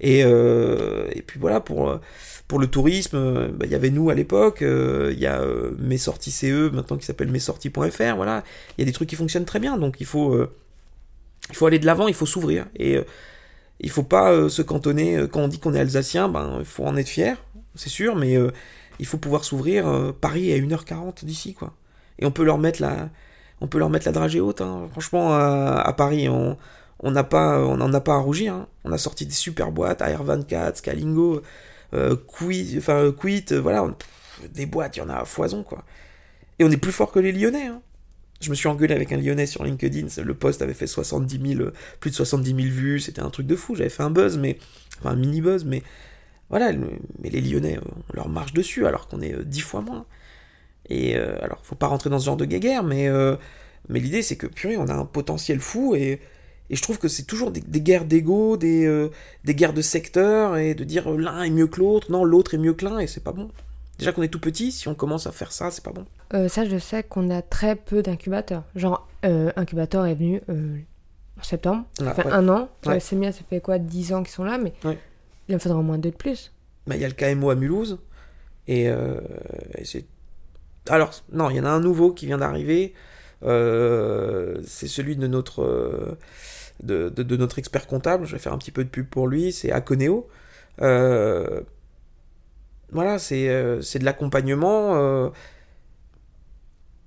Et, et puis voilà, pour, pour le tourisme, ben, il y avait nous à l'époque, il y a mes sorties CE maintenant qui s'appelle messorties.fr, voilà. Il y a des trucs qui fonctionnent très bien, donc il faut, il faut aller de l'avant, il faut s'ouvrir. Et euh, il faut pas euh, se cantonner. Euh, quand on dit qu'on est alsacien, ben, il faut en être fier, c'est sûr, mais il faut pouvoir s'ouvrir. Paris est à 1h40 d'ici, quoi. Et on peut leur mettre la, on peut leur mettre la dragée haute. Hein. Franchement, à, Paris, on n'en a pas à rougir. Hein. On a sorti des super boîtes, AR24, Scalingo, Quit, enfin Quit, voilà, des boîtes, il y en a à foison, quoi. Et on est plus fort que les Lyonnais. Hein. Je me suis engueulé avec un Lyonnais sur LinkedIn. Le post avait fait 70 000, plus de 70 000 vues. C'était un truc de fou. J'avais fait un buzz, mais enfin un mini buzz, mais voilà. Mais les Lyonnais, on leur marche dessus alors qu'on est euh, dix fois moins. Et euh, alors, faut pas rentrer dans ce genre de guéguerre, mais euh, mais l'idée c'est que purée, on a un potentiel fou et et je trouve que c'est toujours des, guerres d'ego, des, des guerres de secteur, et de dire l'un est mieux que l'autre, non, l'autre est mieux que l'un, et c'est pas bon. Déjà qu'on est tout petit, si on commence à faire ça, c'est pas bon. Euh, ça, je sais qu'on a très peu d'incubateurs. Genre, euh, incubateur est venu euh, en septembre, ça fait un an. Ouais. c'est bien, ça fait quoi, 10 ans qu'ils sont là, mais il en faudra au moins deux de plus. Bah, il y a le KMO à Mulhouse, et, c'est. Alors, non, il y en a un nouveau qui vient d'arriver. c'est celui de notre, de, de, notre expert comptable. Je vais faire un petit peu de pub pour lui. C'est Aconeo. Euh, voilà, c'est euh, de l'accompagnement. Euh,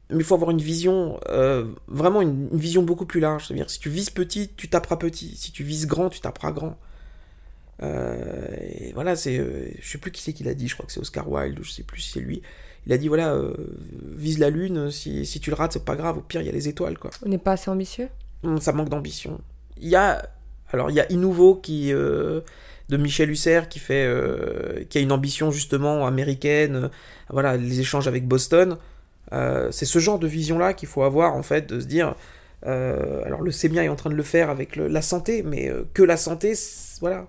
mais il faut avoir une vision, euh, vraiment une, vision beaucoup plus large. C'est-à-dire, si tu vises petit, tu taperas petit. Si tu vises grand, tu taperas grand. et voilà, c'est. je sais plus qui c'est qui l'a dit, je crois que c'est Oscar Wilde, ou je sais plus si c'est lui. Il a dit voilà, vise la lune, si, si tu le rates, c'est pas grave, au pire, il y a les étoiles, quoi. On n'est pas assez ambitieux? Hum, Ça manque d'ambition. Il y a. Alors, il y a Inouvo qui de Michel Husser qui fait euh, qui a une ambition justement américaine euh, voilà les échanges avec Boston. Euh, c'est ce genre de vision là qu'il faut avoir en fait de se dire alors le CEMIA est en train de le faire avec la santé mais que la santé voilà.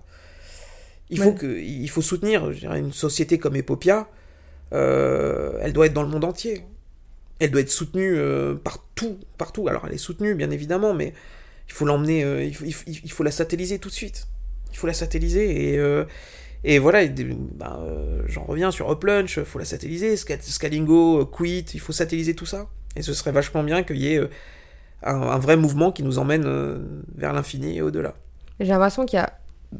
Il faut que il faut soutenir dirais, une société comme Epopia elle doit être dans le monde entier. Elle doit être soutenue partout partout. Alors elle est soutenue bien évidemment mais il faut l'emmener il, il faut la satelliser tout de suite il faut la satelliser et, euh, et voilà, bah, euh, j'en reviens sur Uplunch, il faut la satelliser, Scalingo, Quit, il faut satelliser tout ça. Et ce serait vachement bien qu'il y ait euh, un, vrai mouvement qui nous emmène vers l'infini et au-delà. J'ai l'impression qu'il y a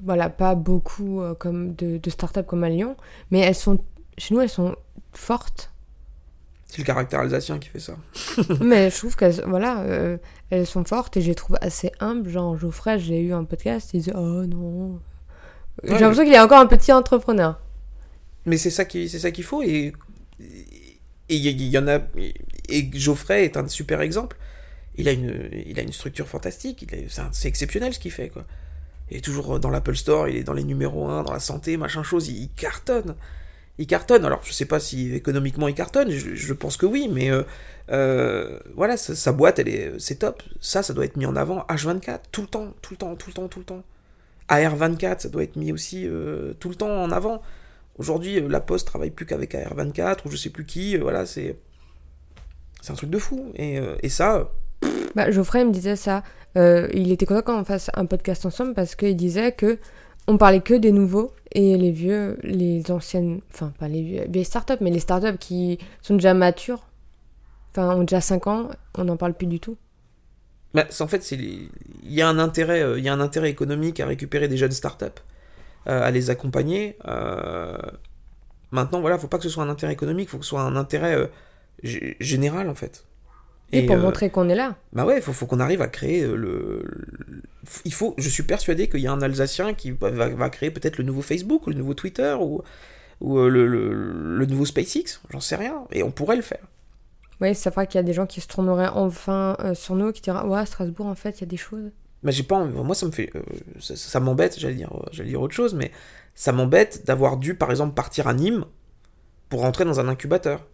voilà, pas beaucoup comme de, de startups comme à Lyon, mais elles sont, chez nous, elles sont fortes. C'est le caractère alsacien qui fait ça. [LAUGHS] Mais je trouve qu'elles voilà, euh, elles sont fortes et je les trouve assez humbles. Genre, Geoffrey, j'ai eu un podcast, il disait Oh non. J'ai l'impression qu'il est encore un petit entrepreneur. Mais c'est ça qui c'est ça qu'il faut et et il y, en a et Geoffrey est un super exemple. Il a une il a une structure fantastique, c'est exceptionnel ce qu'il fait quoi. Il est toujours dans l'Apple Store, il est dans les numéros 1, dans la santé, machin chose, il, il cartonne. Il cartonne. Alors je sais pas si économiquement il cartonne, je, je pense que oui, mais euh, euh, voilà, sa, boîte elle est c'est top. Ça ça doit être mis en avant H24 tout le temps, tout le temps, tout le temps, tout le temps. AR24 ça doit être mis aussi euh, tout le temps en avant. Aujourd'hui, euh, la Poste travaille plus qu'avec AR24 ou je sais plus qui. voilà, c'est c'est un truc de fou. Et, et ça, Bah, Geoffrey me disait ça. Il était content qu'on fasse un podcast ensemble parce qu'il disait que on parlait que des nouveaux et les vieux, les anciennes, enfin pas les vieux, les startups, mais les startups qui sont déjà matures, enfin ont déjà 5 ans, on n'en parle plus du tout. bah, en fait, il y a un intérêt, euh, il y a un intérêt économique à récupérer des jeunes startups, euh, à les accompagner. euh, Maintenant, voilà, faut pas que ce soit un intérêt économique, faut que ce soit un intérêt euh, général en fait. Et, pour montrer qu'on est là. Bah ouais, faut, faut qu'on arrive à créer le, Il faut. Je suis persuadé qu'il y a un Alsacien qui va, créer peut-être le nouveau Facebook, le nouveau Twitter ou, ou le, le- le nouveau SpaceX. J'en sais rien. Et on pourrait le faire. Ça fera qu'il y a des gens qui se tourneraient enfin euh, sur nous, qui diraient Ouais, Strasbourg, en fait, il y a des choses. Mais j'ai pas. Moi, ça me fait. euh, ça m'embête. J'allais dire. J'allais dire autre chose, mais ça m'embête d'avoir dû, par exemple, partir à Nîmes pour rentrer dans un incubateur.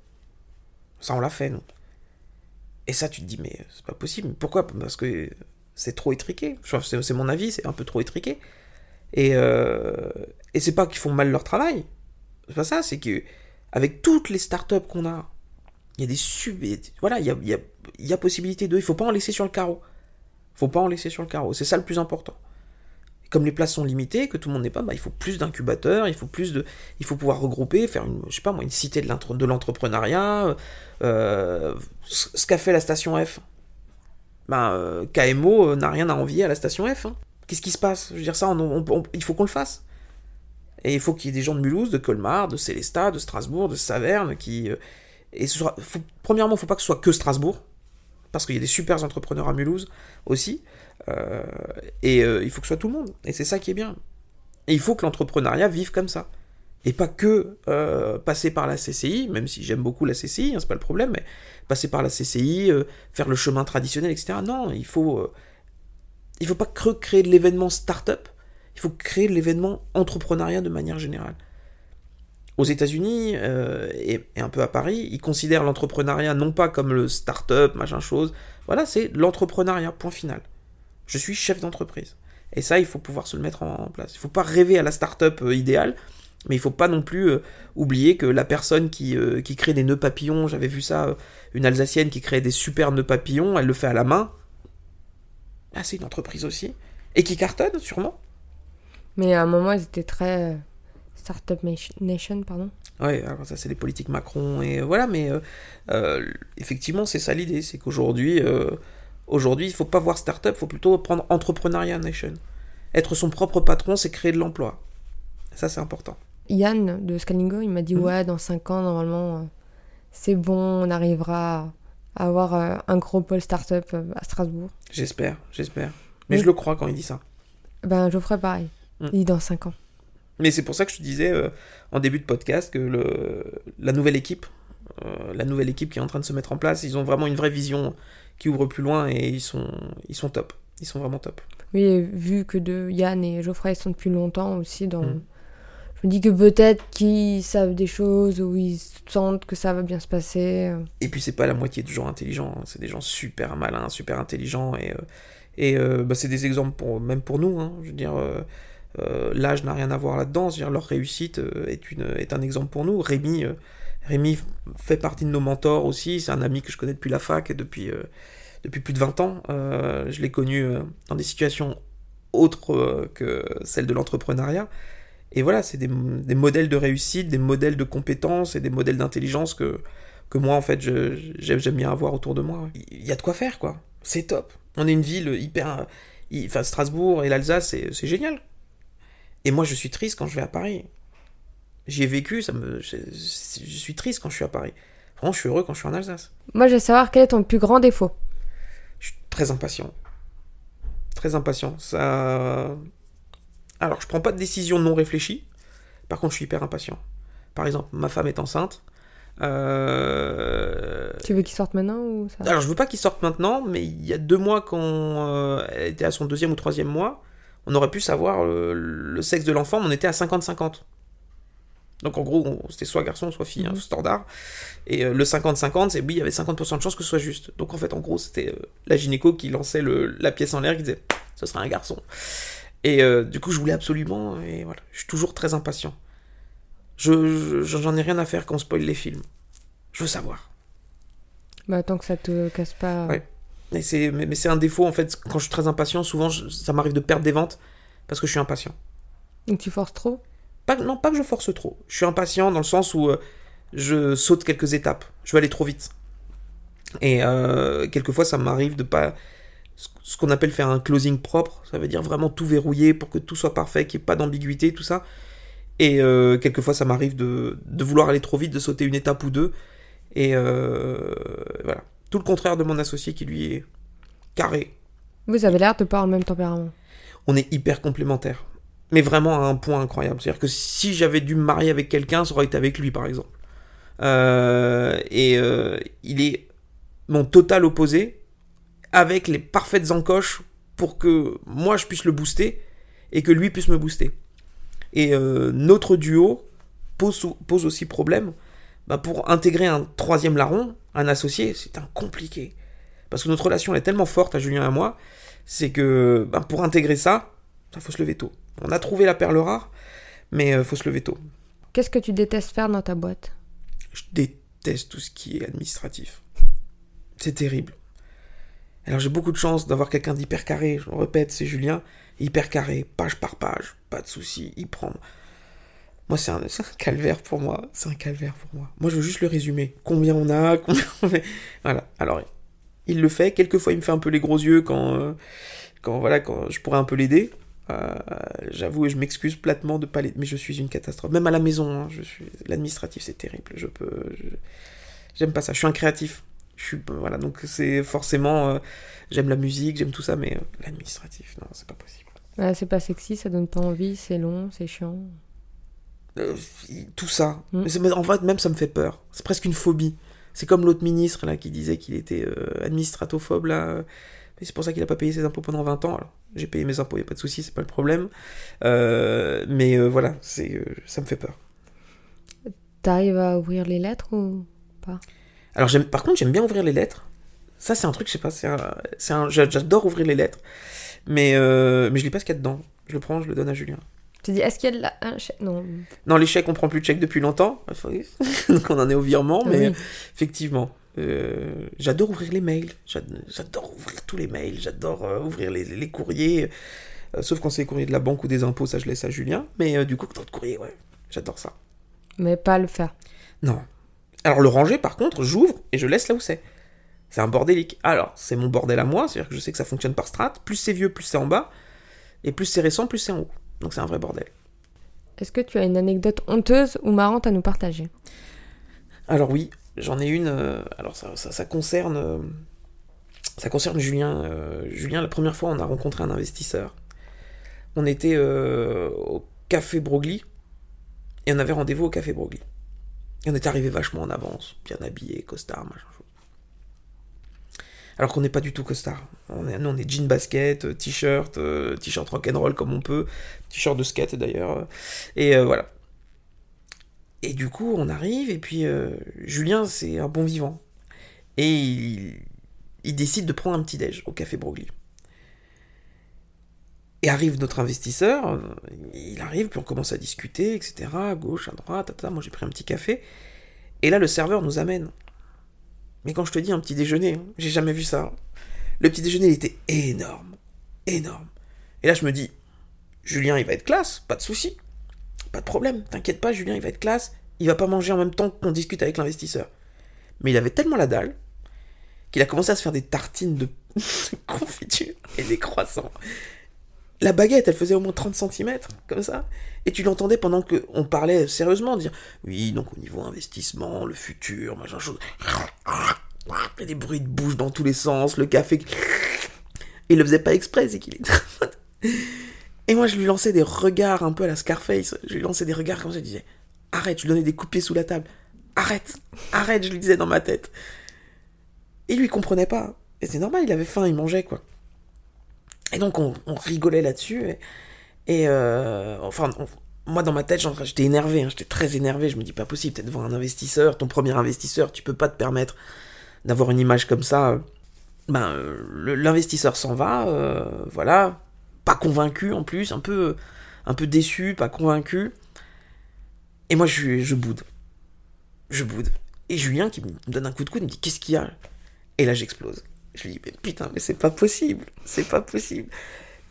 Ça, on l'a fait, nous. Et ça, tu te dis, mais c'est pas possible. Pourquoi? Parce que c'est trop étriqué. C'est mon avis, c'est un peu trop étriqué. Et, euh, et c'est pas qu'ils font mal leur travail. C'est pas ça, c'est que avec toutes les startups qu'on a, il y a des sub... Voilà, il y a, il y a, il y possibilité de... Il faut pas en laisser sur le carreau. Faut pas en laisser sur le carreau. C'est ça le plus important. Comme les places sont limitées, que tout le monde n'est pas, bah, il faut plus d'incubateurs, il faut plus de, il faut pouvoir regrouper, faire une, je sais pas moi, une cité de l'entre- de l'entrepreneuriat. Euh, ce qu'a fait la station F. Ben, euh, KMO euh, n'a rien à envier à la station F. hein. Qu'est-ce qui se passe? Je veux dire ça, il faut qu'on le fasse. Et il faut qu'il y ait des gens de Mulhouse, de Colmar, de Célestat, de Strasbourg, de Saverne qui. Et premièrement, il faut pas que ce soit que Strasbourg, parce qu'il y a des super entrepreneurs à Mulhouse aussi. Euh, et euh, il faut que ce soit tout le monde. Et c'est ça qui est bien. Il faut que l'entrepreneuriat vive comme ça. Et pas que euh, passer par la CCI, même si j'aime beaucoup la CCI, hein, c'est pas le problème, mais passer par la CCI, faire le chemin traditionnel, etc. Non, il faut, il faut pas créer de l'événement start-up, il faut créer de l'événement entrepreneuriat de manière générale. Aux États-Unis euh, et, et un peu à Paris, ils considèrent l'entrepreneuriat non pas comme le start-up, machin chose. Voilà, c'est l'entrepreneuriat, point final. Je suis chef d'entreprise. Et ça, il faut pouvoir se le mettre en, place. Il faut pas rêver à la start-up euh, idéale, mais il faut pas non plus euh, oublier que la personne qui, euh, qui crée des nœuds papillons, j'avais vu ça, euh, une Alsacienne qui crée des super nœuds papillons, elle le fait à la main. Ah, c'est une entreprise aussi. Et qui cartonne, sûrement. Mais à un moment, ils étaient très. Startup Nation- pardon. Ouais, alors ça c'est les politiques Macron et euh, voilà, mais euh, euh, effectivement c'est ça l'idée, c'est qu'aujourd'hui, aujourd'hui il faut pas voir start-up, faut plutôt prendre entrepreneuriat nation. Être son propre patron, c'est créer de l'emploi. Ça c'est important. Yann de Scalingo, il m'a dit Mhm. Ouais, dans 5 ans, normalement, c'est bon, on arrivera à avoir un gros pôle startup à Strasbourg. J'espère, j'espère. Mais Oui. je le crois quand il dit ça. Ben, je ferai pareil. Mhm. Il dit dans 5 ans. Mais c'est pour ça que je te disais euh, en début de podcast que le, la nouvelle équipe, euh, la nouvelle équipe qui est en train de se mettre en place, ils ont vraiment une vraie vision qui ouvre plus loin et ils sont, ils sont top. Ils sont vraiment top. Oui, vu que de Yann et Geoffrey sont depuis longtemps aussi dans. Mhm. Je me dis que peut-être qu'ils savent des choses ou ils sentent que ça va bien se passer. euh. Et puis c'est pas la moitié de gens intelligents, hein. c'est des gens super malins, super intelligents et euh, et bah, c'est des exemples pour même pour nous. hein. Je veux dire, l'âge n'a rien à voir là-dedans. Leur réussite euh, est un exemple pour nous. Rémi euh, Rémi fait partie de nos mentors aussi. C'est un ami que je connais depuis la fac et depuis euh, depuis plus de 20 ans. Euh, je l'ai connu euh, dans des situations autres euh, que celles de l'entrepreneuriat. Et voilà, c'est des, des modèles de réussite, des modèles de compétences et des modèles d'intelligence que, que moi, en fait, j'aime bien avoir autour de moi. Il y a de quoi faire, quoi. C'est top. On est une ville hyper... hy- Enfin, Strasbourg et l'Alsace, c'est génial. Et moi, je suis triste quand je vais à Paris. J'y ai vécu, ça me... je, je suis triste quand je suis à Paris. Vraiment, je suis heureux quand je suis en Alsace. Moi, je veux savoir quel est ton plus grand défaut. Je suis très impatient. Très impatient. Ça. Alors, je prends pas de décision non réfléchie. Par contre, je suis hyper impatient. Par exemple, ma femme est enceinte. Euh, Tu veux qu'il sorte maintenant ou ça Alors, je veux pas qu'il sorte maintenant, mais il y a deux mois, quand euh, elle était à son deuxième ou troisième mois, on aurait pu savoir euh, le sexe de l'enfant, mais on était à 50-50. Donc en gros, c'était soit garçon, soit fille, hein, Mhm. standard. Et euh, le 50-50, c'est oui, il y avait 50% de chances que ce soit juste. Donc en fait, en gros, c'était euh, la gynéco qui lançait le- la pièce en l'air, qui disait ce sera un garçon. Et euh, du coup, je voulais absolument, et voilà, je suis toujours très impatient. Je, je- j'en ai rien à faire quand on spoil les films. Je veux savoir. Bah, tant que ça te casse pas. Ouais. Mais c'est, mais, mais c'est un défaut en fait. Quand je suis très impatient, souvent je- ça m'arrive de perdre des ventes parce que je suis impatient. Donc tu forces trop? Pas, non, pas que je force trop. Je suis impatient dans le sens où euh, je saute quelques étapes. Je veux aller trop vite. Et euh, quelquefois, ça m'arrive de pas. Ce qu'on appelle faire un closing propre. Ça veut dire vraiment tout verrouiller pour que tout soit parfait, qu'il n'y ait pas d'ambiguïté, tout ça. Et euh, quelquefois, ça m'arrive de, de vouloir aller trop vite, de sauter une étape ou deux. Et voilà. Tout le contraire de mon associé qui lui est carré. Vous avez l'air de pas avoir le même tempérament. on est hyper complémentaires. Mais vraiment à un point incroyable. C'est-à-dire que si j'avais dû me marier avec quelqu'un, ça aurait été avec lui, par exemple. Euh, et euh, il est mon total opposé, avec les parfaites encoches pour que moi je puisse le booster et que lui puisse me booster. Et euh, notre duo pose, pose aussi problème. Bah, pour intégrer un troisième larron, un associé, c'est un compliqué. Parce que notre relation est tellement forte à Julien et à moi, c'est que bah, pour intégrer ça, il faut se lever tôt. On a trouvé la perle rare, mais il faut se lever tôt. Qu'est-ce que tu détestes faire dans ta boîte? Je déteste tout ce qui est administratif. C'est terrible. Alors j'ai beaucoup de chance d'avoir quelqu'un d'hyper carré, je le répète, c'est Julien, hyper carré, page par page, pas de soucis, il prend. Moi c'est un, calvaire pour moi, c'est un calvaire pour moi. Moi je veux juste le résumer, combien on a, combien. Voilà, alors il le fait, quelquefois il me fait un peu les gros yeux quand, euh, quand, voilà, quand je pourrais un peu l'aider. Euh, J'avoue et je m'excuse platement de pas l'aider, mais je suis une catastrophe. Même à la maison, hein, l'administratif, c'est terrible. Je peux, j'aime pas ça. Je suis un créatif. Je suis voilà, donc c'est forcément, euh, j'aime la musique, j'aime tout ça, mais euh, l'administratif, non, c'est pas possible. Bah, C'est pas sexy, ça donne pas envie, c'est long, c'est chiant. Euh, tout ça, Mm. mais en fait même ça me fait peur. C'est presque une phobie. C'est comme l'autre ministre là qui disait qu'il était euh, administratophobe là. Mais c'est pour ça qu'il a pas payé ses impôts pendant 20 ans. Alors, j'ai payé mes impôts, y a pas de souci, c'est pas le problème. Euh, mais euh, voilà, c'est, euh, ça me fait peur. T'arrives à ouvrir les lettres ou Alors, j'aime, par contre, j'aime bien ouvrir les lettres. Ça, c'est un truc, je sais pas, c'est un, c'est un- j'adore ouvrir les lettres. Mais, euh, mais je lis pas ce qu'il y a dedans. Je le prends, je le donne à Julien. Tu dis, est-ce qu'il y a de la... un chèque? Non. Non, les chèques, on prend plus de chèques depuis longtemps. [LAUGHS] Donc, on en est au virement, mais Oui. effectivement. euh, j'adore ouvrir les mails. J'ad- J'adore ouvrir tous les mails. J'adore euh, ouvrir les, les courriers. Euh, sauf quand c'est les courriers de la banque ou des impôts, ça je laisse à Julien. Mais du coup, d'autres courriers, ouais. J'adore ça. Mais pas le faire. Non. Alors le ranger, par contre, j'ouvre et je laisse là où c'est. C'est un bordélique. Alors, c'est mon bordel à moi, c'est-à-dire que je sais que ça fonctionne par strat. Plus c'est vieux, plus c'est en bas. Et plus c'est récent, plus c'est en haut. Donc c'est un vrai bordel. Est-ce que tu as une anecdote honteuse ou marrante à nous partager? Alors oui, j'en ai une. euh, alors ça, ça, ça concerne, euh, ça concerne Julien. euh, Julien, la première fois, on a rencontré un investisseur. On était au café Broglie et on avait rendez-vous au café Broglie. Et on était arrivé vachement en avance, bien habillé, costard, machin. Alors qu'on n'est pas du tout costard. On est, nous, on est jean basket, euh, t-shirt, euh, t-shirt rock'n'roll comme on peut, t-shirt de skate d'ailleurs. Et euh, voilà. Et du coup, on arrive, et puis Julien, c'est un bon vivant. Et il, décide de prendre un petit déj au café Broglie. Et arrive notre investisseur, il arrive, puis on commence à discuter, etc. À gauche, à droite, tata. Moi, j'ai pris un petit café. Et là, le serveur nous amène. Mais quand je te dis un petit déjeuner, hein, j'ai jamais vu ça. Le petit déjeuner, il était énorme. Énorme. Et là, je me dis, Julien, il va être classe, pas de souci. Pas de problème, t'inquiète pas, Julien, il va être classe. Il va pas manger en même temps qu'on discute avec l'investisseur. Mais il avait tellement la dalle qu'il a commencé à se faire des tartines de, [LAUGHS] de confiture et des croissants. La baguette, elle faisait au moins 30 cm, comme ça. Et tu l'entendais pendant qu'on parlait sérieusement, dire Oui, donc au niveau investissement, le futur, machin chose. Il y a des bruits de bouche dans tous les sens, le café. Il le faisait pas exprès, c'est qu'il est. Et moi, je lui lançais des regards un peu à la Scarface. Je lui lançais des regards comme ça, je disais Arrête, je lui donnais des coups sous la table. Arrête, arrête, je lui disais dans ma tête. Et lui, comprenait pas. Et c'est normal, il avait faim, il mangeait, quoi. Et donc on, rigolait là-dessus. Et, euh, enfin, moi dans ma tête, j'étais énervé, hein, j'étais très énervé. Je me dis pas possible, t'es devant un investisseur, ton premier investisseur, tu peux pas te permettre d'avoir une image comme ça. Ben, l'investisseur s'en va, euh, voilà, pas convaincu en plus, un peu, un peu déçu, pas convaincu. Et moi je, je boude, je boude. Et Julien qui me donne un coup de coude me dit qu'est-ce qu'il y a? Et là j'explose. Je lui dis, mais putain, mais c'est pas possible, c'est pas possible.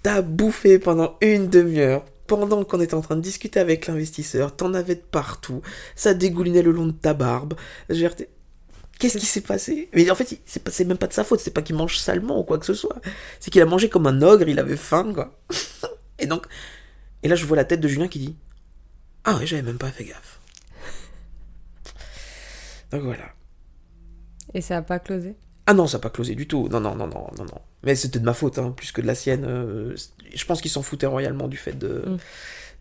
T'as bouffé pendant une demi-heure, pendant qu'on était en train de discuter avec l'investisseur, t'en avais de partout, ça dégoulinait le long de ta barbe. Qu'est-ce qui s'est passé? Mais en fait, c'est même pas de sa faute, c'est pas qu'il mange salement ou quoi que ce soit. C'est qu'il a mangé comme un ogre, il avait faim, quoi. [LAUGHS] et donc, et là, je vois la tête de Julien qui dit Ah ouais, j'avais même pas fait gaffe. Donc voilà. Et ça a pas closé? Ah non, ça n'a pas closé du tout. Non, non, non, non, non, non. Mais c'était de ma faute, hein, plus que de la sienne. Euh, je pense qu'ils s'en foutaient royalement du fait de, mm.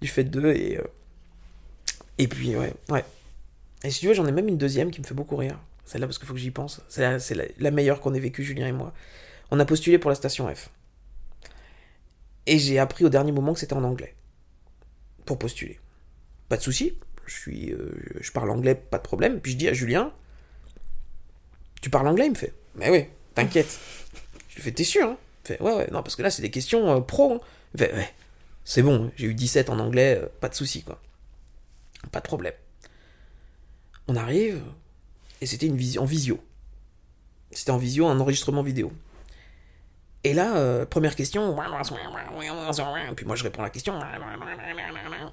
du fait d'eux et euh, et puis ouais, ouais. Et si tu veux, j'en ai même une deuxième qui me fait beaucoup rire. Celle-là parce qu'il faut que j'y pense. C'est la, la, meilleure qu'on ait vécue, Julien et moi. On a postulé pour la station F. Et j'ai appris au dernier moment que c'était en anglais pour postuler. Pas de souci. Je suis, euh, je parle anglais, pas de problème. Puis je dis à Julien, tu parles anglais? Il me fait. Mais oui, t'inquiète. Je lui fais, t'es sûr hein? Fait, ouais, ouais, non, parce que là, c'est des questions euh, pro. Hein. fait, ouais, c'est bon, j'ai eu 17 en anglais, euh, pas de souci, quoi. Pas de problème. On arrive, et c'était une vision en visio. C'était en visio, un enregistrement vidéo. Et là, euh, première question, puis moi je réponds à la question,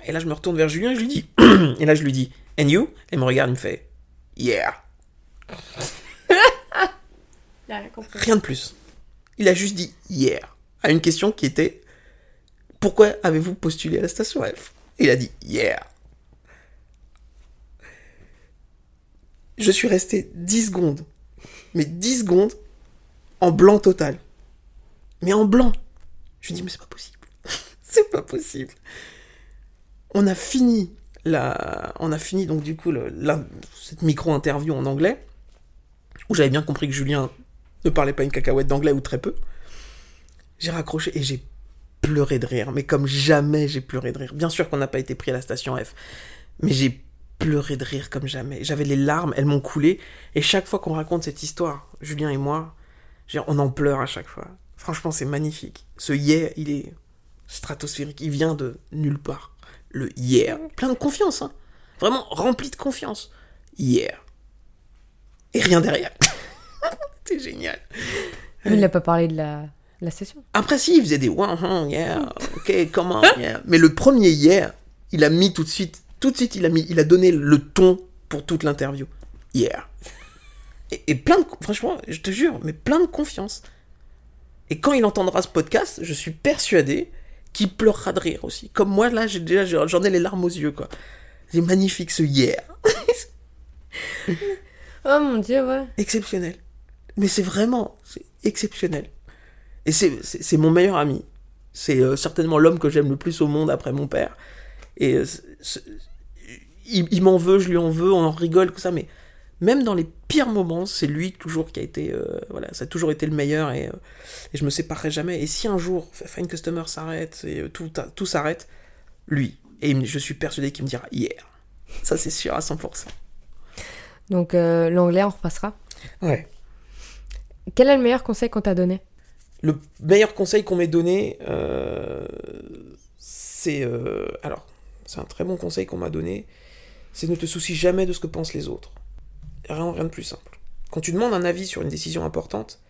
et là je me retourne vers Julien et je lui dis, [CLEARS THROAT] et là je lui dis, and you? Il me regarde, il me fait, yeah. Rien de plus. Il a juste dit hier à une question qui était Pourquoi avez-vous postulé à la station F? Il a dit hier. Je suis resté 10 secondes, mais 10 secondes en blanc total. Mais en blanc. Je lui dis Mais c'est pas possible. [LAUGHS] c'est pas possible. On a fini la... On a fini donc du coup cette micro-interview en anglais, où j'avais bien compris que Julien ne parlait pas une cacahuète d'anglais ou très peu. J'ai raccroché et j'ai pleuré de rire, mais comme jamais j'ai pleuré de rire. Bien sûr qu'on n'a pas été pris à la station F, mais j'ai pleuré de rire comme jamais. J'avais les larmes, elles m'ont coulé, et chaque fois qu'on raconte cette histoire, Julien et moi, on en pleure à chaque fois. Franchement, c'est magnifique. Ce yeah, il est stratosphérique, il vient de nulle part. Le yeah, plein de confiance, hein. Vraiment rempli de confiance. Yeah. Et rien derrière. [LAUGHS] C'est génial. il n'a pas parlé de la, la session. Après, si, il faisait des wow, yeah, ok, comment, [LAUGHS] yeah. Mais le premier yeah, il a mis tout de suite, tout de suite, il a mis, il a donné le ton pour toute l'interview. Yeah. Et, plein de, franchement, je te jure, mais plein de confiance. Et quand il entendra ce podcast, je suis persuadé qu'il pleurera de rire aussi. Comme moi, là, j'ai déjà, j'en ai les larmes aux yeux, quoi. C'est magnifique ce yeah. [LAUGHS] oh mon dieu, ouais. Exceptionnel. Mais c'est vraiment c'est exceptionnel. Et c'est mon meilleur ami. C'est euh, certainement l'homme que j'aime le plus au monde après mon père. Et euh, il, m'en veut, je lui en veux, on en rigole, tout ça, mais même dans les pires moments, c'est lui toujours qui a été, euh, voilà, ça a toujours été le meilleur et, et, je me séparerai jamais. Et si un jour Fine Customer s'arrête et tout, tout s'arrête, lui. Et je suis persuadé qu'il me dira hier. Ça, c'est sûr à 100%. Donc l'anglais, on repassera? Ouais. Quel est le meilleur conseil qu'on t'a donné? Le meilleur conseil qu'on m'ait donné, euh, c'est... Euh, alors, c'est un très bon conseil qu'on m'a donné, c'est ne te soucie jamais de ce que pensent les autres. Rien, rien de plus simple. Quand tu demandes un avis sur une décision importante,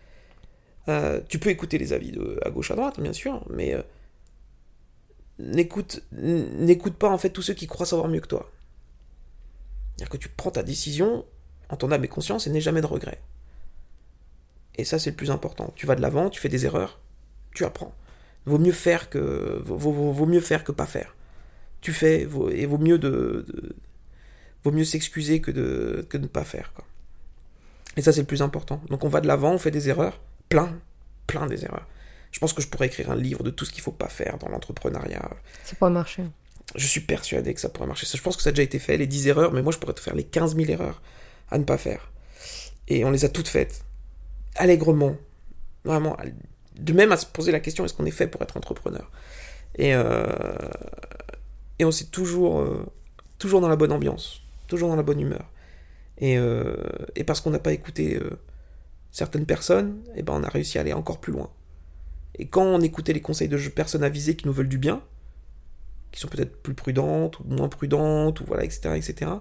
euh, tu peux écouter les avis de, à gauche à droite, bien sûr, mais n'écoute, n'écoute pas en fait tous ceux qui croient savoir mieux que toi. C'est-à-dire que tu prends ta décision en ton âme et conscience et n'aie jamais de regrets. Et ça, c'est le plus important. Tu vas de l'avant, tu fais des erreurs, tu apprends. Vaut mieux faire que vaut, mieux faire que pas faire. Tu fais et vaut mieux de, vaut mieux s'excuser que de que de ne pas faire quoi. Et ça c'est le plus important. Donc on va de l'avant, on fait des erreurs, plein, plein des erreurs. Je pense que je pourrais écrire un livre de tout ce qu'il faut pas faire dans l'entrepreneuriat. Ça pourrait marcher. Je suis persuadé que ça pourrait marcher. Je pense que ça a déjà été fait, les 10 erreurs, mais moi je pourrais te faire les 15 000 erreurs à ne pas faire. Et on les a toutes faites. Allègrement. Vraiment. De même à se poser la question est-ce qu'on est fait pour être entrepreneur? Et, euh, et on s'est toujours, euh, toujours dans la bonne ambiance, toujours dans la bonne humeur. Et, euh, et parce qu'on n'a pas écouté certaines personnes, et eh ben on a réussi à aller encore plus loin. Et quand on écoutait les conseils de personnes avisées qui nous veulent du bien, qui sont peut-être plus prudentes ou moins prudentes, ou voilà, etc., etc.,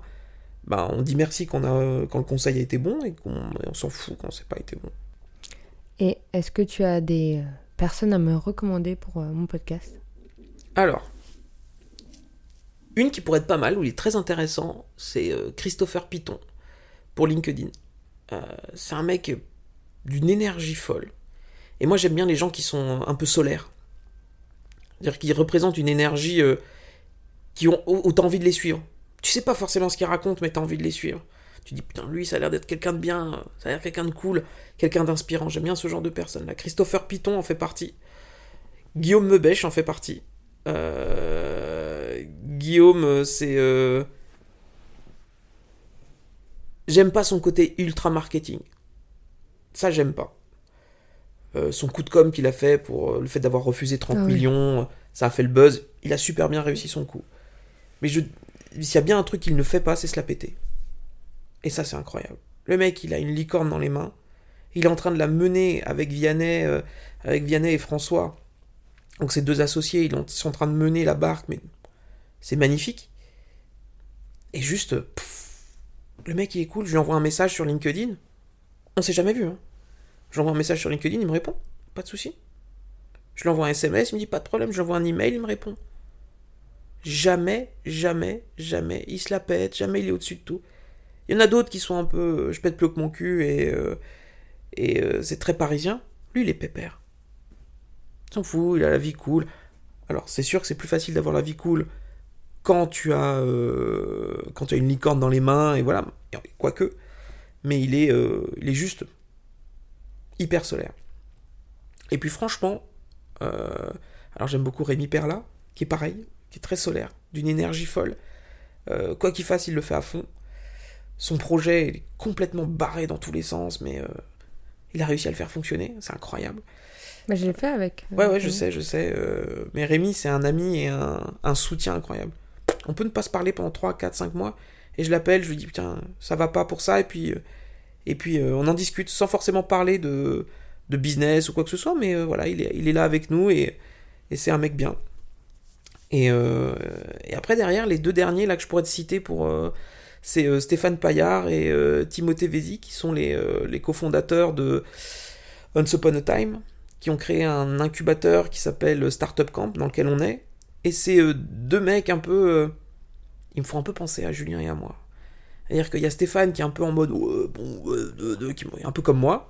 bah, on dit merci quand, a, quand le conseil a été bon et qu'on on, s'en fout quand c'est pas été bon. Et est-ce que tu as des euh, personnes à me recommander pour euh, mon podcast? Alors, une qui pourrait être pas mal, où il est très intéressant, c'est euh, Christopher Piton pour LinkedIn. c'est un mec d'une énergie folle. Et moi j'aime bien les gens qui sont un peu solaires. C'est-à-dire qui représentent une énergie qui ont autant envie de les suivre. Tu sais pas forcément ce qu'ils racontent, mais t'as envie de les suivre. Tu dis, putain, lui, ça a l'air d'être quelqu'un de bien, ça a l'air quelqu'un de cool, quelqu'un d'inspirant. J'aime bien ce genre de personne là. Christopher Piton en fait partie. Guillaume Mebèche en fait partie. Euh, Guillaume, c'est. Euh, j'aime pas son côté ultra marketing. Ça, j'aime pas. Euh, son coup de com qu'il a fait pour le fait d'avoir refusé 30 ah millions, ça a fait le buzz. Il a super bien réussi son coup. Mais je, s'il y a bien un truc qu'il ne fait pas, c'est se la péter. Et ça, c'est incroyable. Le mec, il a une licorne dans les mains. Il est en train de la mener avec Vianney, euh, avec Vianney et François. Donc ces deux associés, ils, sont en train de mener la barque, mais c'est magnifique. Et juste, le mec, il est cool. Je lui envoie un message sur LinkedIn. On s'est jamais vu. Hein. Je lui envoie un message sur LinkedIn, il me répond. Pas de souci. Je lui envoie un SMS, il me dit pas de problème. Je lui envoie un email, il me répond. Jamais, jamais, jamais, il se la pète, jamais il est au-dessus de tout. Il y en a d'autres qui sont un peu, je pète plus que mon cul et, euh, et euh, c'est très parisien. Lui, il est pépère. Il s'en fout, il a la vie cool. Alors, c'est sûr que c'est plus facile d'avoir la vie cool quand tu as, euh, quand tu as une licorne dans les mains et voilà, quoique. Mais il est, il est juste hyper solaire. Et puis franchement, alors j'aime beaucoup Rémi Perla, qui est pareil, qui est très solaire, d'une énergie folle. Euh, quoi qu'il fasse, il le fait à fond. Son projet est complètement barré dans tous les sens, mais euh, il a réussi à le faire fonctionner, c'est incroyable. Mais je l'ai fait avec. Euh, ouais, ouais, je sais, je sais. mais Rémi, c'est un ami et un, soutien incroyable. On peut ne pas se parler pendant 3, 4, 5 mois, et je l'appelle, je lui dis, putain, ça va pas pour ça, et puis, et puis on en discute sans forcément parler de, de business ou quoi que ce soit, mais voilà, il est, il est là avec nous, et, et c'est un mec bien. Euh, et, après, derrière, les deux derniers là que je pourrais te citer pour. Euh, c'est euh, Stéphane Paillard et Timothée Vézi, qui sont les, les cofondateurs de Once Upon a Time, qui ont créé un incubateur qui s'appelle Startup Camp, dans lequel on est. Et c'est deux mecs un peu. ils me font un peu penser à Julien et à moi. C'est-à-dire qu'il y a Stéphane qui est un peu en mode. bon, un peu comme moi,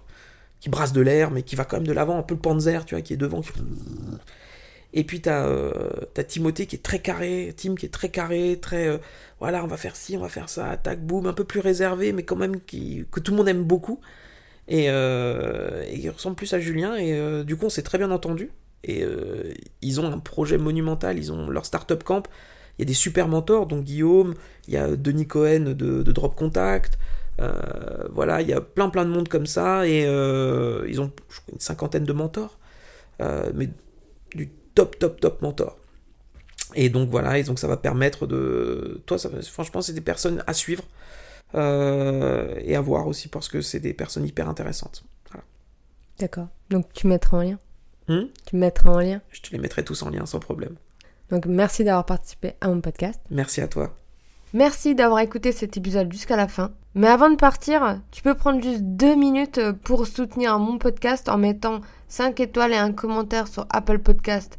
qui brasse de l'air, mais qui va quand même de l'avant, un peu le panzer, tu vois, qui est devant. Qui... Et puis t'as euh, as Timothée qui est très carré, Tim qui est très carré, très euh, voilà, on va faire ci, on va faire ça, tac, boum, un peu plus réservé, mais quand même qui, que tout le monde aime beaucoup. Et, euh, il ressemble plus à Julien, et euh, du coup on s'est très bien entendu. Et ils ont un projet monumental, ils ont leur startup camp. Il y a des super mentors, donc Guillaume, il y a Denis Cohen de, de Drop Contact. voilà, il y a plein plein de monde comme ça, et ils ont une cinquantaine de mentors. mais du top, top, top mentor. Et donc voilà, et donc ça va permettre de. Toi, ça, franchement, c'est des personnes à suivre euh, et à voir aussi parce que c'est des personnes hyper intéressantes. D'accord. Donc tu mettras en lien hmm? Tu mettras en lien Je te les mettrai tous en lien sans problème. Donc merci d'avoir participé à mon podcast. Merci à toi. Merci d'avoir écouté cet épisode jusqu'à la fin. Mais avant de partir, tu peux prendre juste deux minutes pour soutenir mon podcast en mettant 5 étoiles et un commentaire sur Apple Podcast